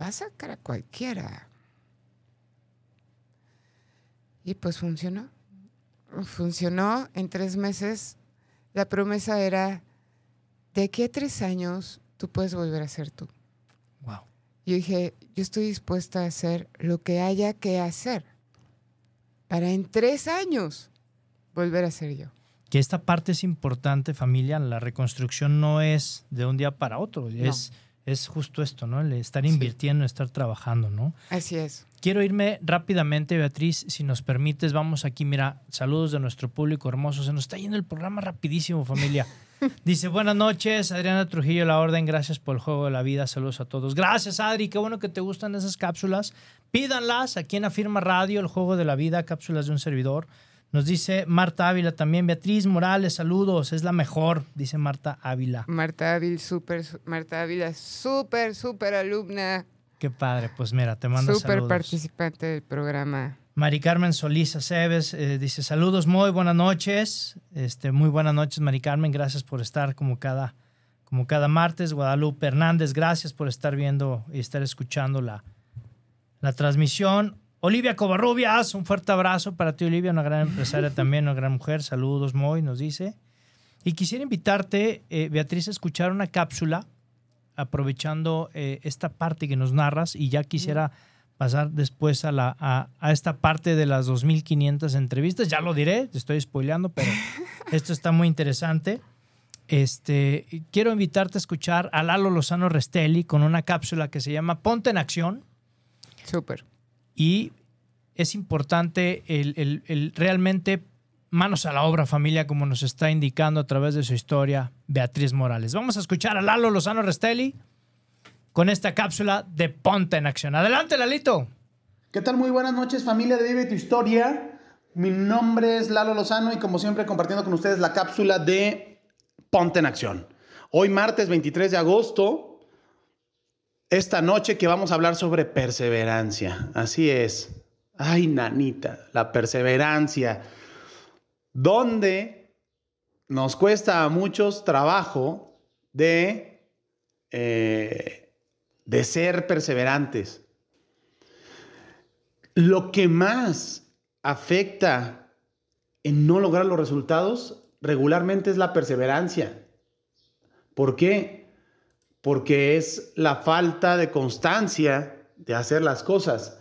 va a sacar a cualquiera. Y pues funcionó. Funcionó en tres meses. La promesa era, de aquí a tres años, tú puedes volver a ser tú. Wow. Yo dije, yo estoy dispuesta a hacer lo que haya que hacer para en tres años volver a ser yo. Que esta parte es importante, familia. La reconstrucción no es de un día para otro. Es, es justo esto, ¿no? El estar Sí. invirtiendo, estar trabajando, ¿no? Así es. Quiero irme rápidamente, Beatriz, si nos permites. Vamos aquí, mira, saludos de nuestro público hermoso. Se nos está yendo el programa rapidísimo, familia. Dice, buenas noches, Adriana Trujillo, La Orden, gracias por el juego de la vida, saludos a todos. Gracias, Adri, qué bueno que te gustan esas cápsulas. Pídanlas aquí en Afirma Radio, el juego de la vida, cápsulas de un servidor. Nos dice Marta Ávila también. Beatriz Morales, saludos. Es la mejor, dice Marta Ávila. Marta Ávila, súper, Marta Ávila, súper, súper alumna. Qué padre. Pues mira, te mando saludos. Súper participante del programa. Mari Carmen Solís Aceves eh, dice saludos, muy buenas noches. Este, muy buenas noches, Mari Carmen. Gracias por estar como cada, como cada martes. Guadalupe Hernández, gracias por estar viendo y estar escuchando la, la transmisión. Olivia Covarrubias, un fuerte abrazo para ti, Olivia, una gran empresaria también, una gran mujer. Saludos, Moy, nos dice. Y quisiera invitarte, eh, Beatriz, a escuchar una cápsula, aprovechando eh, esta parte que nos narras, y ya quisiera pasar después a, la, a, esta parte de las 2.500 entrevistas. Ya lo diré, te estoy spoileando, pero esto está muy interesante. Este, quiero invitarte a escuchar a Lalo Lozano Restelli con una cápsula que se llama Ponte en Acción. Súper. Y es importante el, realmente manos a la obra, familia, como nos está indicando a través de su historia Beatriz Morales. Vamos a escuchar a Lalo Lozano Restelli con esta cápsula de Ponte en Acción. Adelante, Lalito. ¿Qué tal? Muy buenas noches, familia de Vive tu Historia. Mi nombre es Lalo Lozano y como siempre compartiendo con ustedes la cápsula de Ponte en Acción. Hoy martes 23 de agosto esta noche que vamos a hablar sobre perseverancia. Así es. Ay, nanita, la perseverancia. Donde nos cuesta a muchos trabajo de, eh, de ser perseverantes. Lo que más afecta en no lograr los resultados regularmente es la perseverancia. ¿Por qué? porque es la falta de constancia de hacer las cosas.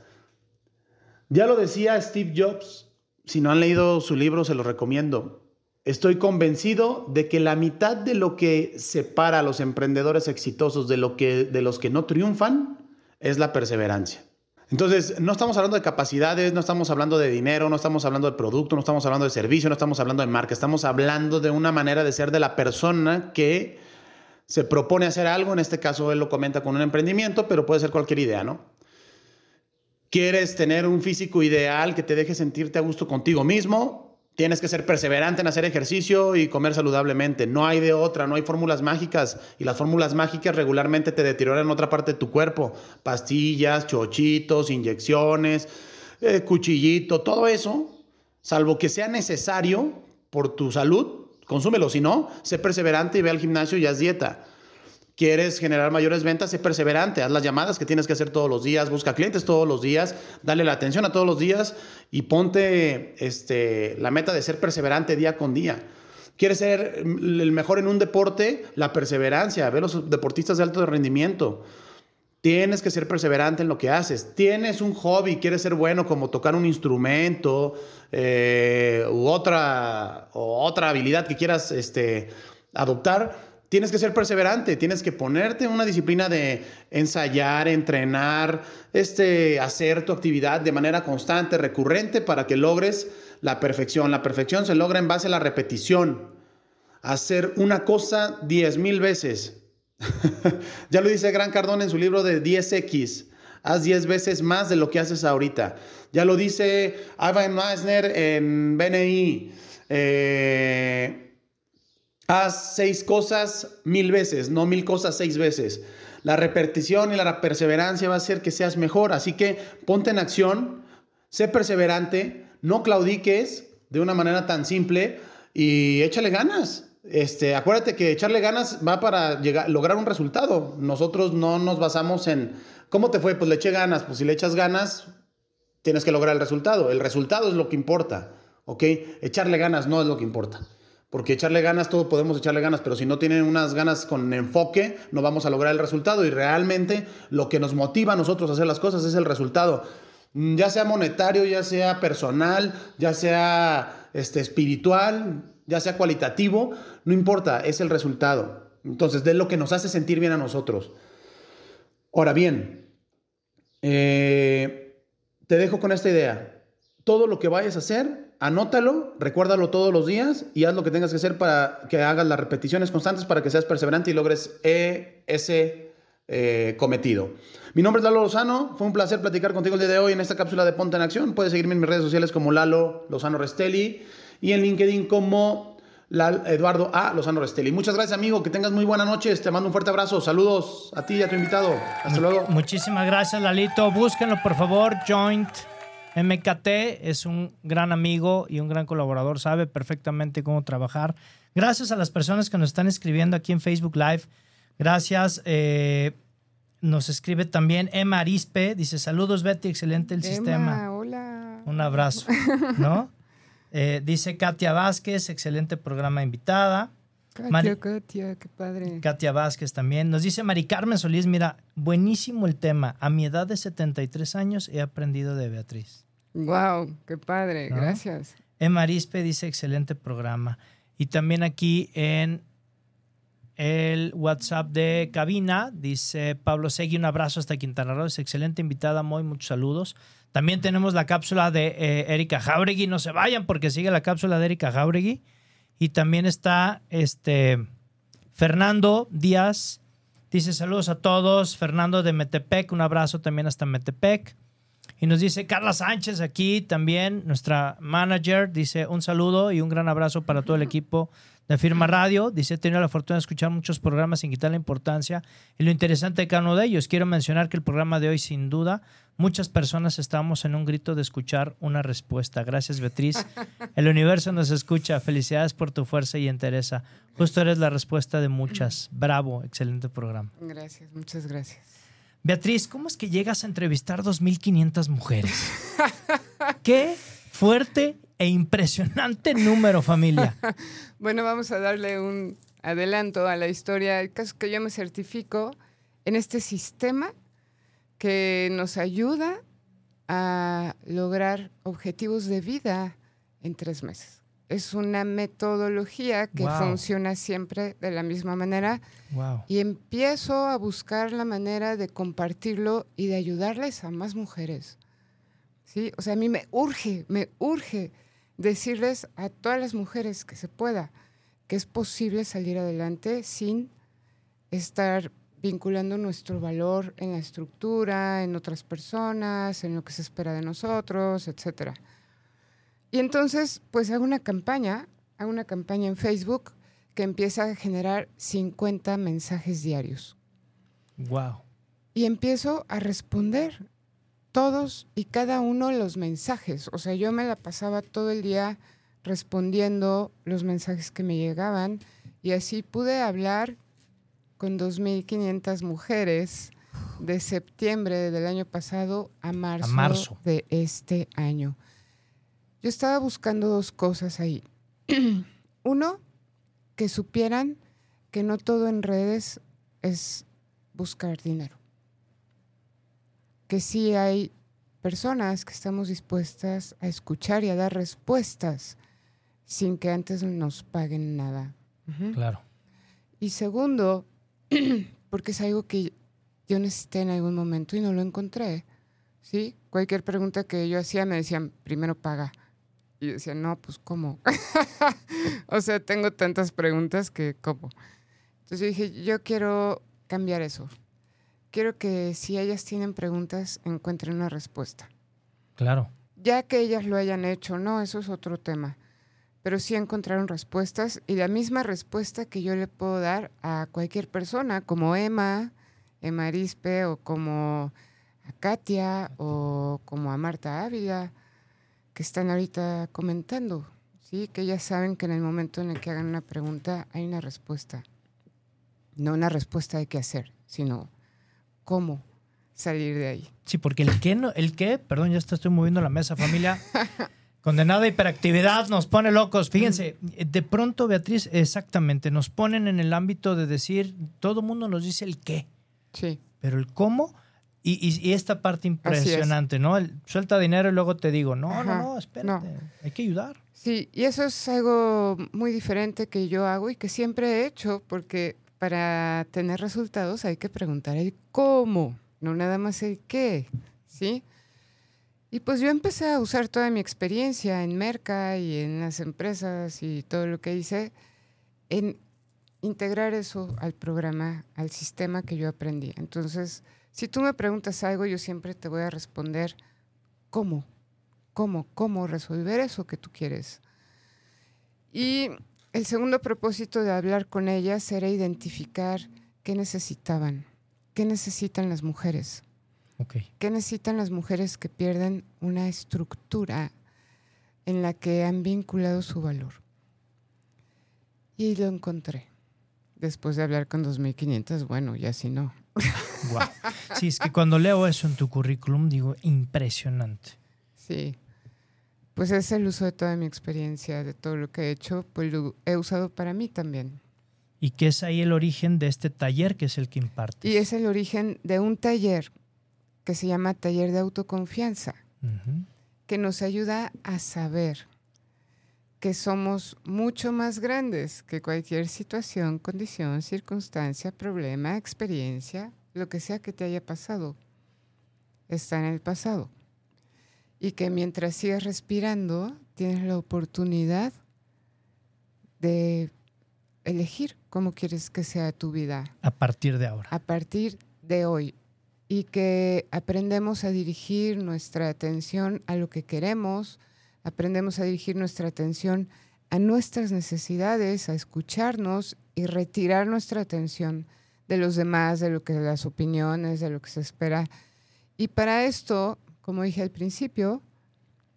Ya lo decía Steve Jobs, si no han leído su libro se lo recomiendo. Estoy convencido de que la mitad de lo que separa a los emprendedores exitosos de, lo de los que no triunfan es la perseverancia. Entonces, no estamos hablando de capacidades, no estamos hablando de dinero, no estamos hablando de producto, no estamos hablando de servicio, no estamos hablando de marca, estamos hablando de una manera de ser de la persona que se propone hacer algo, en este caso él lo comenta con un emprendimiento, pero puede ser cualquier idea, ¿no? Quieres tener un físico ideal que te deje sentirte a gusto contigo mismo, tienes que ser perseverante en hacer ejercicio y comer saludablemente. No hay de otra, no hay fórmulas mágicas y las fórmulas mágicas regularmente te deterioran otra parte de tu cuerpo. Pastillas, chochitos, inyecciones, eh, cuchillito, todo eso, salvo que sea necesario por tu salud, consúmelo. Si no, sé perseverante y ve al gimnasio y haz dieta. ¿Quieres generar mayores ventas? Sé perseverante. Haz las llamadas que tienes que hacer todos los días. Busca clientes todos los días. Dale la atención a todos los días y ponte este, la meta de ser perseverante día con día. ¿Quieres ser el mejor en un deporte? La perseverancia. Ve los deportistas de alto rendimiento. Tienes que ser perseverante en lo que haces. Tienes un hobby, quieres ser bueno como tocar un instrumento eh, u otra, otra habilidad que quieras este, adoptar. Tienes que ser perseverante, tienes que ponerte una disciplina de ensayar, entrenar, este, hacer tu actividad de manera constante, recurrente, para que logres la perfección. La perfección se logra en base a la repetición. Hacer una cosa diez mil veces ya lo dice Gran Cardón en su libro de 10X. Haz 10 veces más de lo que haces ahorita. Ya lo dice Ivan Meissner en BNI. Eh, haz seis cosas mil veces, no mil cosas seis veces. La repetición y la perseverancia va a hacer que seas mejor. Así que ponte en acción, sé perseverante, no claudiques de una manera tan simple y échale ganas. Este, acuérdate que echarle ganas va para llegar, lograr un resultado. Nosotros no nos basamos en cómo te fue, pues le eché ganas. Pues si le echas ganas, tienes que lograr el resultado. El resultado es lo que importa, ¿ok? Echarle ganas no es lo que importa. Porque echarle ganas, todos podemos echarle ganas, pero si no tienen unas ganas con enfoque, no vamos a lograr el resultado. Y realmente lo que nos motiva a nosotros a hacer las cosas es el resultado. Ya sea monetario, ya sea personal, ya sea este, espiritual, ya sea cualitativo, no importa, es el resultado. Entonces, de lo que nos hace sentir bien a nosotros. Ahora bien, eh, te dejo con esta idea. Todo lo que vayas a hacer, anótalo, recuérdalo todos los días y haz lo que tengas que hacer para que hagas las repeticiones constantes para que seas perseverante y logres ese eh, cometido. Mi nombre es Lalo Lozano, fue un placer platicar contigo el día de hoy en esta cápsula de Ponte en Acción. Puedes seguirme en mis redes sociales como Lalo Lozano Restelli y en LinkedIn como Eduardo A. Lozano Restelli. Muchas gracias, amigo. Que tengas muy buena noche. Te mando un fuerte abrazo. Saludos a ti y a tu invitado. Hasta luego. Muchísimas gracias, Lalito. Búsquenlo, por favor. Joint MKT es un gran amigo y un gran colaborador. Sabe perfectamente cómo trabajar. Gracias a las personas que nos están escribiendo aquí en Facebook Live. Gracias. Eh, nos escribe también Emma Arispe. Dice: Saludos, Betty. Excelente el Emma, sistema. Hola. Un abrazo. ¿No? Eh, dice Katia Vázquez, excelente programa invitada. Katia, Mari- Katia, qué padre. Katia Vázquez también. Nos dice Mari Carmen Solís, mira, buenísimo el tema. A mi edad de 73 años he aprendido de Beatriz. Wow, qué padre. ¿No? Gracias. Emma Arispe dice excelente programa. Y también aquí en el WhatsApp de cabina dice Pablo Segui, un abrazo hasta Quintana Roo. Es excelente invitada, muy muchos saludos. También tenemos la cápsula de eh, Erika Jauregui. No se vayan porque sigue la cápsula de Erika Jauregui. Y también está este Fernando Díaz. Dice saludos a todos. Fernando de Metepec, un abrazo también hasta Metepec. Y nos dice Carla Sánchez aquí también, nuestra manager, dice un saludo y un gran abrazo para todo el equipo de Firma Radio. Dice, he tenido la fortuna de escuchar muchos programas sin quitar la importancia y lo interesante de cada uno de ellos. Quiero mencionar que el programa de hoy, sin duda, muchas personas estamos en un grito de escuchar una respuesta. Gracias, Beatriz. El universo nos escucha. Felicidades por tu fuerza y entereza. Justo eres la respuesta de muchas. Bravo, excelente programa. Gracias, muchas gracias. Beatriz, ¿cómo es que llegas a entrevistar 2.500 mujeres? Qué fuerte e impresionante número, familia. Bueno, vamos a darle un adelanto a la historia. El caso es que yo me certifico en este sistema que nos ayuda a lograr objetivos de vida en tres meses. Es una metodología que Wow. funciona siempre de la misma manera Wow. y empiezo a buscar la manera de compartirlo y de ayudarles a más mujeres. ¿Sí? O sea, a mí me urge, me urge decirles a todas las mujeres que se pueda que es posible salir adelante sin estar vinculando nuestro valor en la estructura, en otras personas, en lo que se espera de nosotros, etcétera. Y entonces, pues hago una campaña, hago una campaña en Facebook que empieza a generar 50 mensajes diarios. Wow. Y empiezo a responder todos y cada uno los mensajes. O sea, yo me la pasaba todo el día respondiendo los mensajes que me llegaban y así pude hablar con 2.500 mujeres de septiembre del año pasado a marzo, marzo. de este año. Yo estaba buscando dos cosas ahí. Uno, que supieran que no todo en redes es buscar dinero. Que sí hay personas que estamos dispuestas a escuchar y a dar respuestas sin que antes nos paguen nada. Claro. Y segundo, porque es algo que yo necesité en algún momento y no lo encontré. ¿Sí? Cualquier pregunta que yo hacía me decían, primero paga. Y yo decía, no, pues ¿cómo? o sea, tengo tantas preguntas que ¿cómo? Entonces yo dije, yo quiero cambiar eso. Quiero que si ellas tienen preguntas, encuentren una respuesta. Claro. Ya que ellas lo hayan hecho, no, eso es otro tema. Pero sí encontraron respuestas y la misma respuesta que yo le puedo dar a cualquier persona, como Emma, Emma Arispe, o como a Katia, o como a Marta Ávila, que están ahorita comentando, ¿sí? Que ellas saben que en el momento en el que hagan una pregunta hay una respuesta. No una respuesta de qué hacer, sino cómo salir de ahí. Sí, porque el que, no, el que, perdón, ya estoy moviendo la mesa, familia. Condenada hiperactividad nos pone locos. Fíjense, de pronto, Beatriz, exactamente, nos ponen en el ámbito de decir, todo mundo nos dice el qué, Sí. pero el cómo y, y- y esta parte impresionante, ¿no? El, suelta dinero y luego te digo, no, Ajá, no, no, espérate, hay que ayudar. Sí, y eso es algo muy diferente que yo hago y que siempre he hecho, porque para tener resultados hay que preguntar el cómo, no nada más el qué, ¿sí? Y pues yo empecé a usar toda mi experiencia en Merca y en las empresas y todo lo que hice en integrar eso al programa, al sistema que yo aprendí. Entonces, si tú me preguntas algo, yo siempre te voy a responder cómo, cómo, cómo resolver eso que tú quieres. Y el segundo propósito de hablar con ellas era identificar qué necesitaban, qué necesitan las mujeres. ¿Qué necesitan las mujeres que pierden una estructura en la que han vinculado su valor? Y lo encontré. Después de hablar con 2.500, bueno, ya si no. Wow. Sí, es que cuando leo eso en tu currículum digo, impresionante. Sí. Pues es el uso de toda mi experiencia, de todo lo que he hecho, pues lo he usado para mí también. Y que es ahí el origen de este taller que es el que imparte. Y es el origen de un taller que se llama Taller de Autoconfianza, que nos ayuda a saber que somos mucho más grandes que cualquier situación, condición, circunstancia, problema, experiencia, lo que sea que te haya pasado. Está en el pasado y que mientras sigas respirando tienes la oportunidad de elegir cómo quieres que sea tu vida. A partir de ahora. A partir de hoy. Y que aprendemos a dirigir nuestra atención a lo que queremos, aprendemos a dirigir nuestra atención a nuestras necesidades, a escucharnos y retirar nuestra atención de los demás, de lo que las opiniones, de lo que se espera. Y para esto como dije al principio,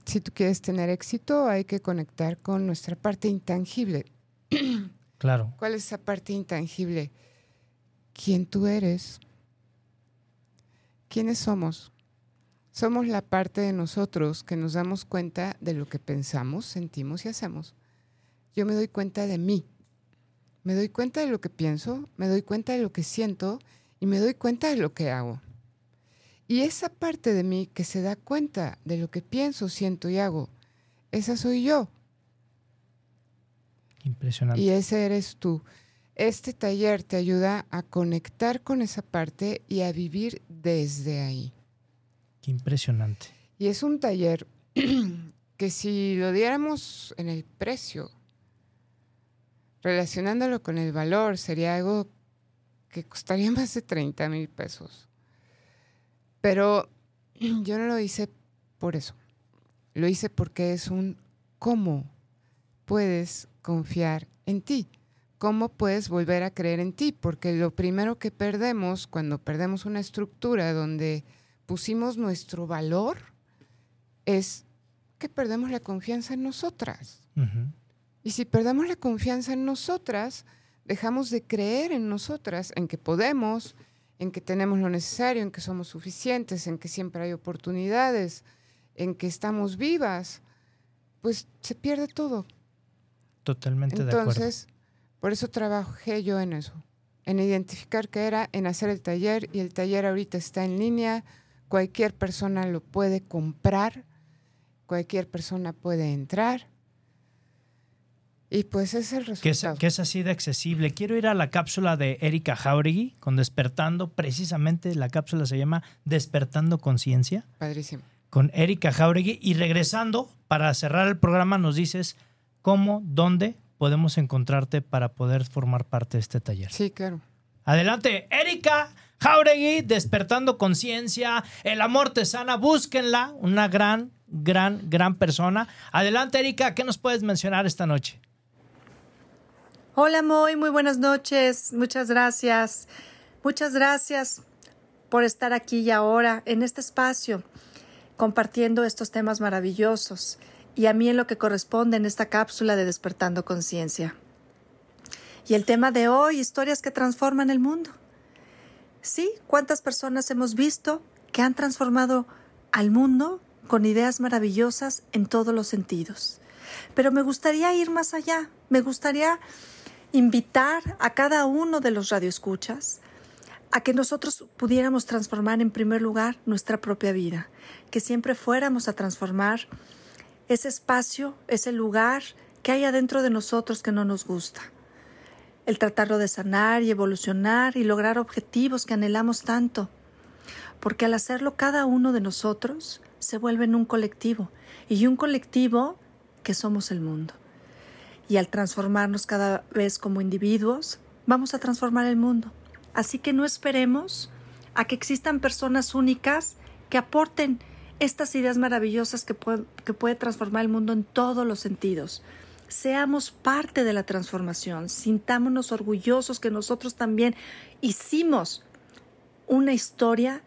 si tú quieres tener éxito, hay que conectar con nuestra parte intangible. Claro. ¿Cuál es esa parte intangible? ¿Quién tú eres? ¿Quiénes somos? Somos la parte de nosotros que nos damos cuenta de lo que pensamos, sentimos y hacemos. Yo me doy cuenta de mí. Me doy cuenta de lo que pienso, me doy cuenta de lo que siento y me doy cuenta de lo que hago. Y esa parte de mí que se da cuenta de lo que pienso, siento y hago, esa soy yo. Impresionante. Y ese eres tú. Este taller te ayuda a conectar con esa parte y a vivir desde ahí. Qué impresionante. Y es un taller que si lo diéramos en el precio, relacionándolo con el valor, sería algo que costaría más de 30 mil pesos. Pero yo no lo hice por eso. Lo hice porque es un cómo puedes confiar en ti. ¿Cómo puedes volver a creer en ti? Porque lo primero que perdemos cuando perdemos una estructura donde pusimos nuestro valor es que perdemos la confianza en nosotras. Y si perdemos la confianza en nosotras, dejamos de creer en nosotras, en que podemos, en que tenemos lo necesario, en que somos suficientes, en que siempre hay oportunidades, en que estamos vivas, pues se pierde todo. Totalmente de acuerdo. Entonces, por eso trabajé yo en eso, en identificar qué era, en hacer el taller, y el taller ahorita está en línea, cualquier persona lo puede comprar, cualquier persona puede entrar. Y pues es el resultado. Que es, así de accesible. Quiero ir a la cápsula de Erika Jauregui con Despertando. Precisamente la cápsula se llama Despertando Conciencia. Padrísimo. Con Erika Jauregui. Y regresando, para cerrar el programa, nos dices cómo, dónde podemos encontrarte para poder formar parte de este taller. Sí, claro. Adelante, Erika Jauregui, Despertando Conciencia, El Amor Te Sana, búsquenla, una gran, gran, gran persona. Adelante, Erika, ¿qué nos puedes mencionar esta noche? Hola Moy, muy buenas noches. Muchas gracias. Muchas gracias por estar aquí y ahora en este espacio compartiendo estos temas maravillosos y a mí en lo que corresponde en esta cápsula de despertando conciencia. Y el tema de hoy, historias que transforman el mundo. Sí, ¿cuántas personas hemos visto que han transformado al mundo con ideas maravillosas en todos los sentidos? Pero me gustaría ir más allá, me gustaría invitar a cada uno de los radioescuchas a que nosotros pudiéramos transformar en primer lugar nuestra propia vida, que siempre fuéramos a transformar ese espacio, ese lugar que hay adentro de nosotros que no nos gusta. El tratarlo de sanar y evolucionar y lograr objetivos que anhelamos tanto. Porque al hacerlo cada uno de nosotros se vuelve en un colectivo y un colectivo que somos el mundo y al transformarnos cada vez como individuos, vamos a transformar el mundo. Así que no esperemos a que existan personas únicas que aporten estas ideas maravillosas que, pueden que puede transformar el mundo en todos los sentidos. Seamos parte de la transformación, sintámonos orgullosos que nosotros también hicimos una historia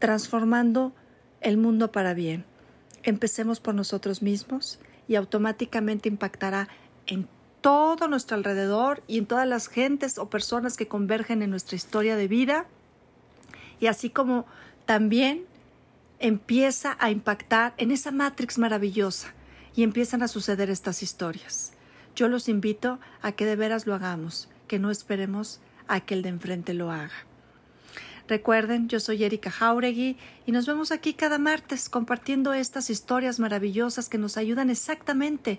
transformando el mundo para bien. Empecemos por nosotros mismos y automáticamente impactará en todo nuestro alrededor y en todas las gentes o personas que convergen en nuestra historia de vida. Y así como también empieza a impactar en esa matrix maravillosa y empiezan a suceder estas historias. Yo los invito a que de veras lo hagamos, que no esperemos a que el de enfrente lo haga. Recuerden, yo soy Erika Jauregui y nos vemos aquí cada martes compartiendo estas historias maravillosas que nos ayudan exactamente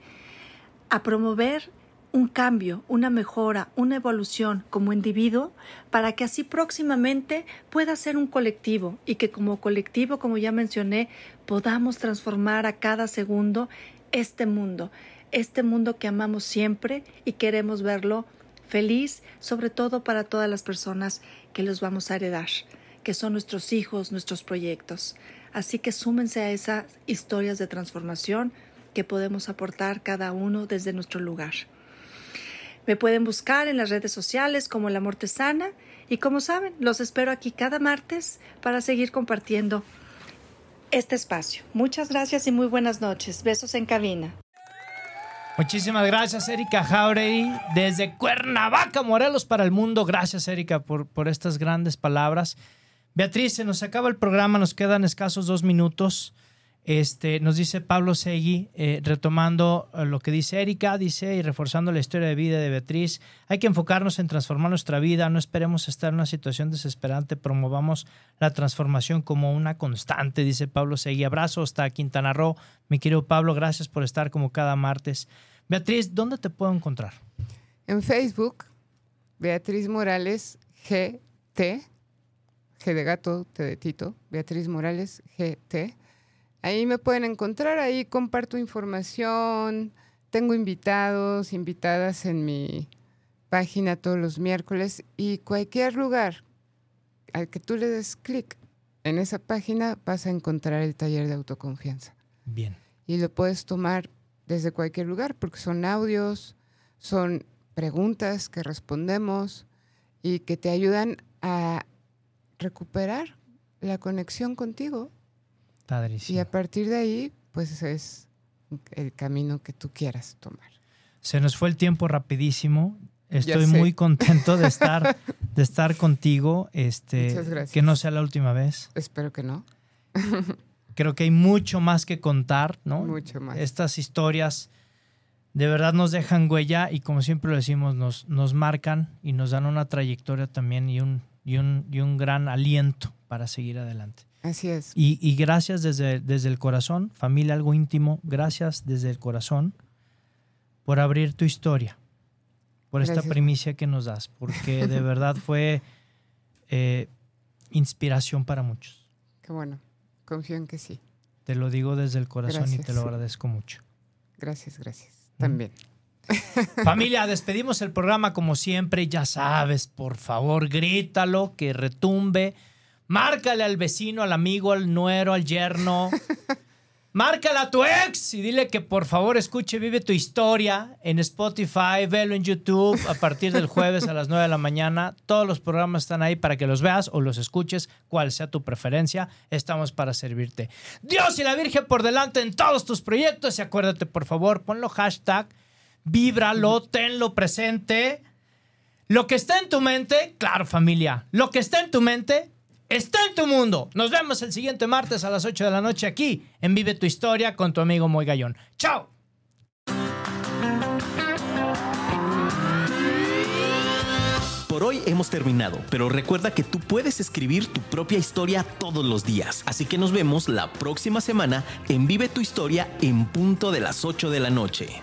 a promover un cambio, una mejora, una evolución como individuo para que así próximamente pueda ser un colectivo y que como colectivo, como ya mencioné, podamos transformar a cada segundo este mundo, este mundo que amamos siempre y queremos verlo feliz, sobre todo para todas las personas que los vamos a heredar, que son nuestros hijos, nuestros proyectos. Así que súmense a esas historias de transformación que podemos aportar cada uno desde nuestro lugar. Me pueden buscar en las redes sociales como La Mortesana y como saben, los espero aquí cada martes para seguir compartiendo este espacio. Muchas gracias y muy buenas noches. Besos en cabina. Muchísimas gracias, Erika Jauregui, desde Cuernavaca, Morelos, para el mundo. Gracias, Erika, por, por estas grandes palabras. Beatriz, se nos acaba el programa, nos quedan escasos dos minutos. Este, nos dice Pablo Segui, eh, retomando eh, lo que dice Erika, dice, y reforzando la historia de vida de Beatriz, hay que enfocarnos en transformar nuestra vida, no esperemos estar en una situación desesperante, promovamos la transformación como una constante, dice Pablo Segui. Abrazo hasta Quintana Roo, mi querido Pablo, gracias por estar como cada martes. Beatriz, ¿dónde te puedo encontrar? En Facebook, Beatriz Morales GT, G de gato, T de Tito, Beatriz Morales GT. Ahí me pueden encontrar, ahí comparto información, tengo invitados, invitadas en mi página todos los miércoles y cualquier lugar al que tú le des clic en esa página vas a encontrar el taller de autoconfianza. Bien. Y lo puedes tomar desde cualquier lugar porque son audios, son preguntas que respondemos y que te ayudan a recuperar la conexión contigo y a partir de ahí, pues es el camino que tú quieras tomar. Se nos fue el tiempo rapidísimo. Estoy muy contento de estar, de estar contigo. Este, Muchas gracias. Que no sea la última vez. Espero que no. Creo que hay mucho más que contar, ¿no? Mucho más. Estas historias de verdad nos dejan huella y como siempre lo decimos, nos, nos marcan y nos dan una trayectoria también y un, y un, y un gran aliento para seguir adelante. Así es. Y, gracias desde, desde el corazón, familia, algo íntimo, gracias desde el corazón por abrir tu historia, por esta primicia que nos das, porque de verdad fue eh, inspiración para muchos. Qué bueno, confío en que sí. Te lo digo desde el corazón y te lo agradezco mucho. Gracias, gracias. También. Familia, despedimos el programa como siempre. Ya sabes, por favor, grítalo, que retumbe Márcale al vecino, al amigo, al nuero, al yerno. Márcale a tu ex y dile que por favor escuche Vive tu historia en Spotify, velo en YouTube a partir del jueves a las 9 de la mañana. Todos los programas están ahí para que los veas o los escuches, cual sea tu preferencia. Estamos para servirte. Dios y la Virgen por delante en todos tus proyectos y acuérdate por favor, ponlo hashtag, víbralo, tenlo presente. Lo que está en tu mente, claro familia, lo que está en tu mente está en tu mundo. Nos vemos el siguiente martes a las 8 de la noche aquí en Vive tu Historia con tu amigo Moy Gallón. ¡Chao! Por hoy hemos terminado, pero recuerda que tú puedes escribir tu propia historia todos los días. Así que nos vemos la próxima semana en Vive tu Historia en punto de las 8 de la noche.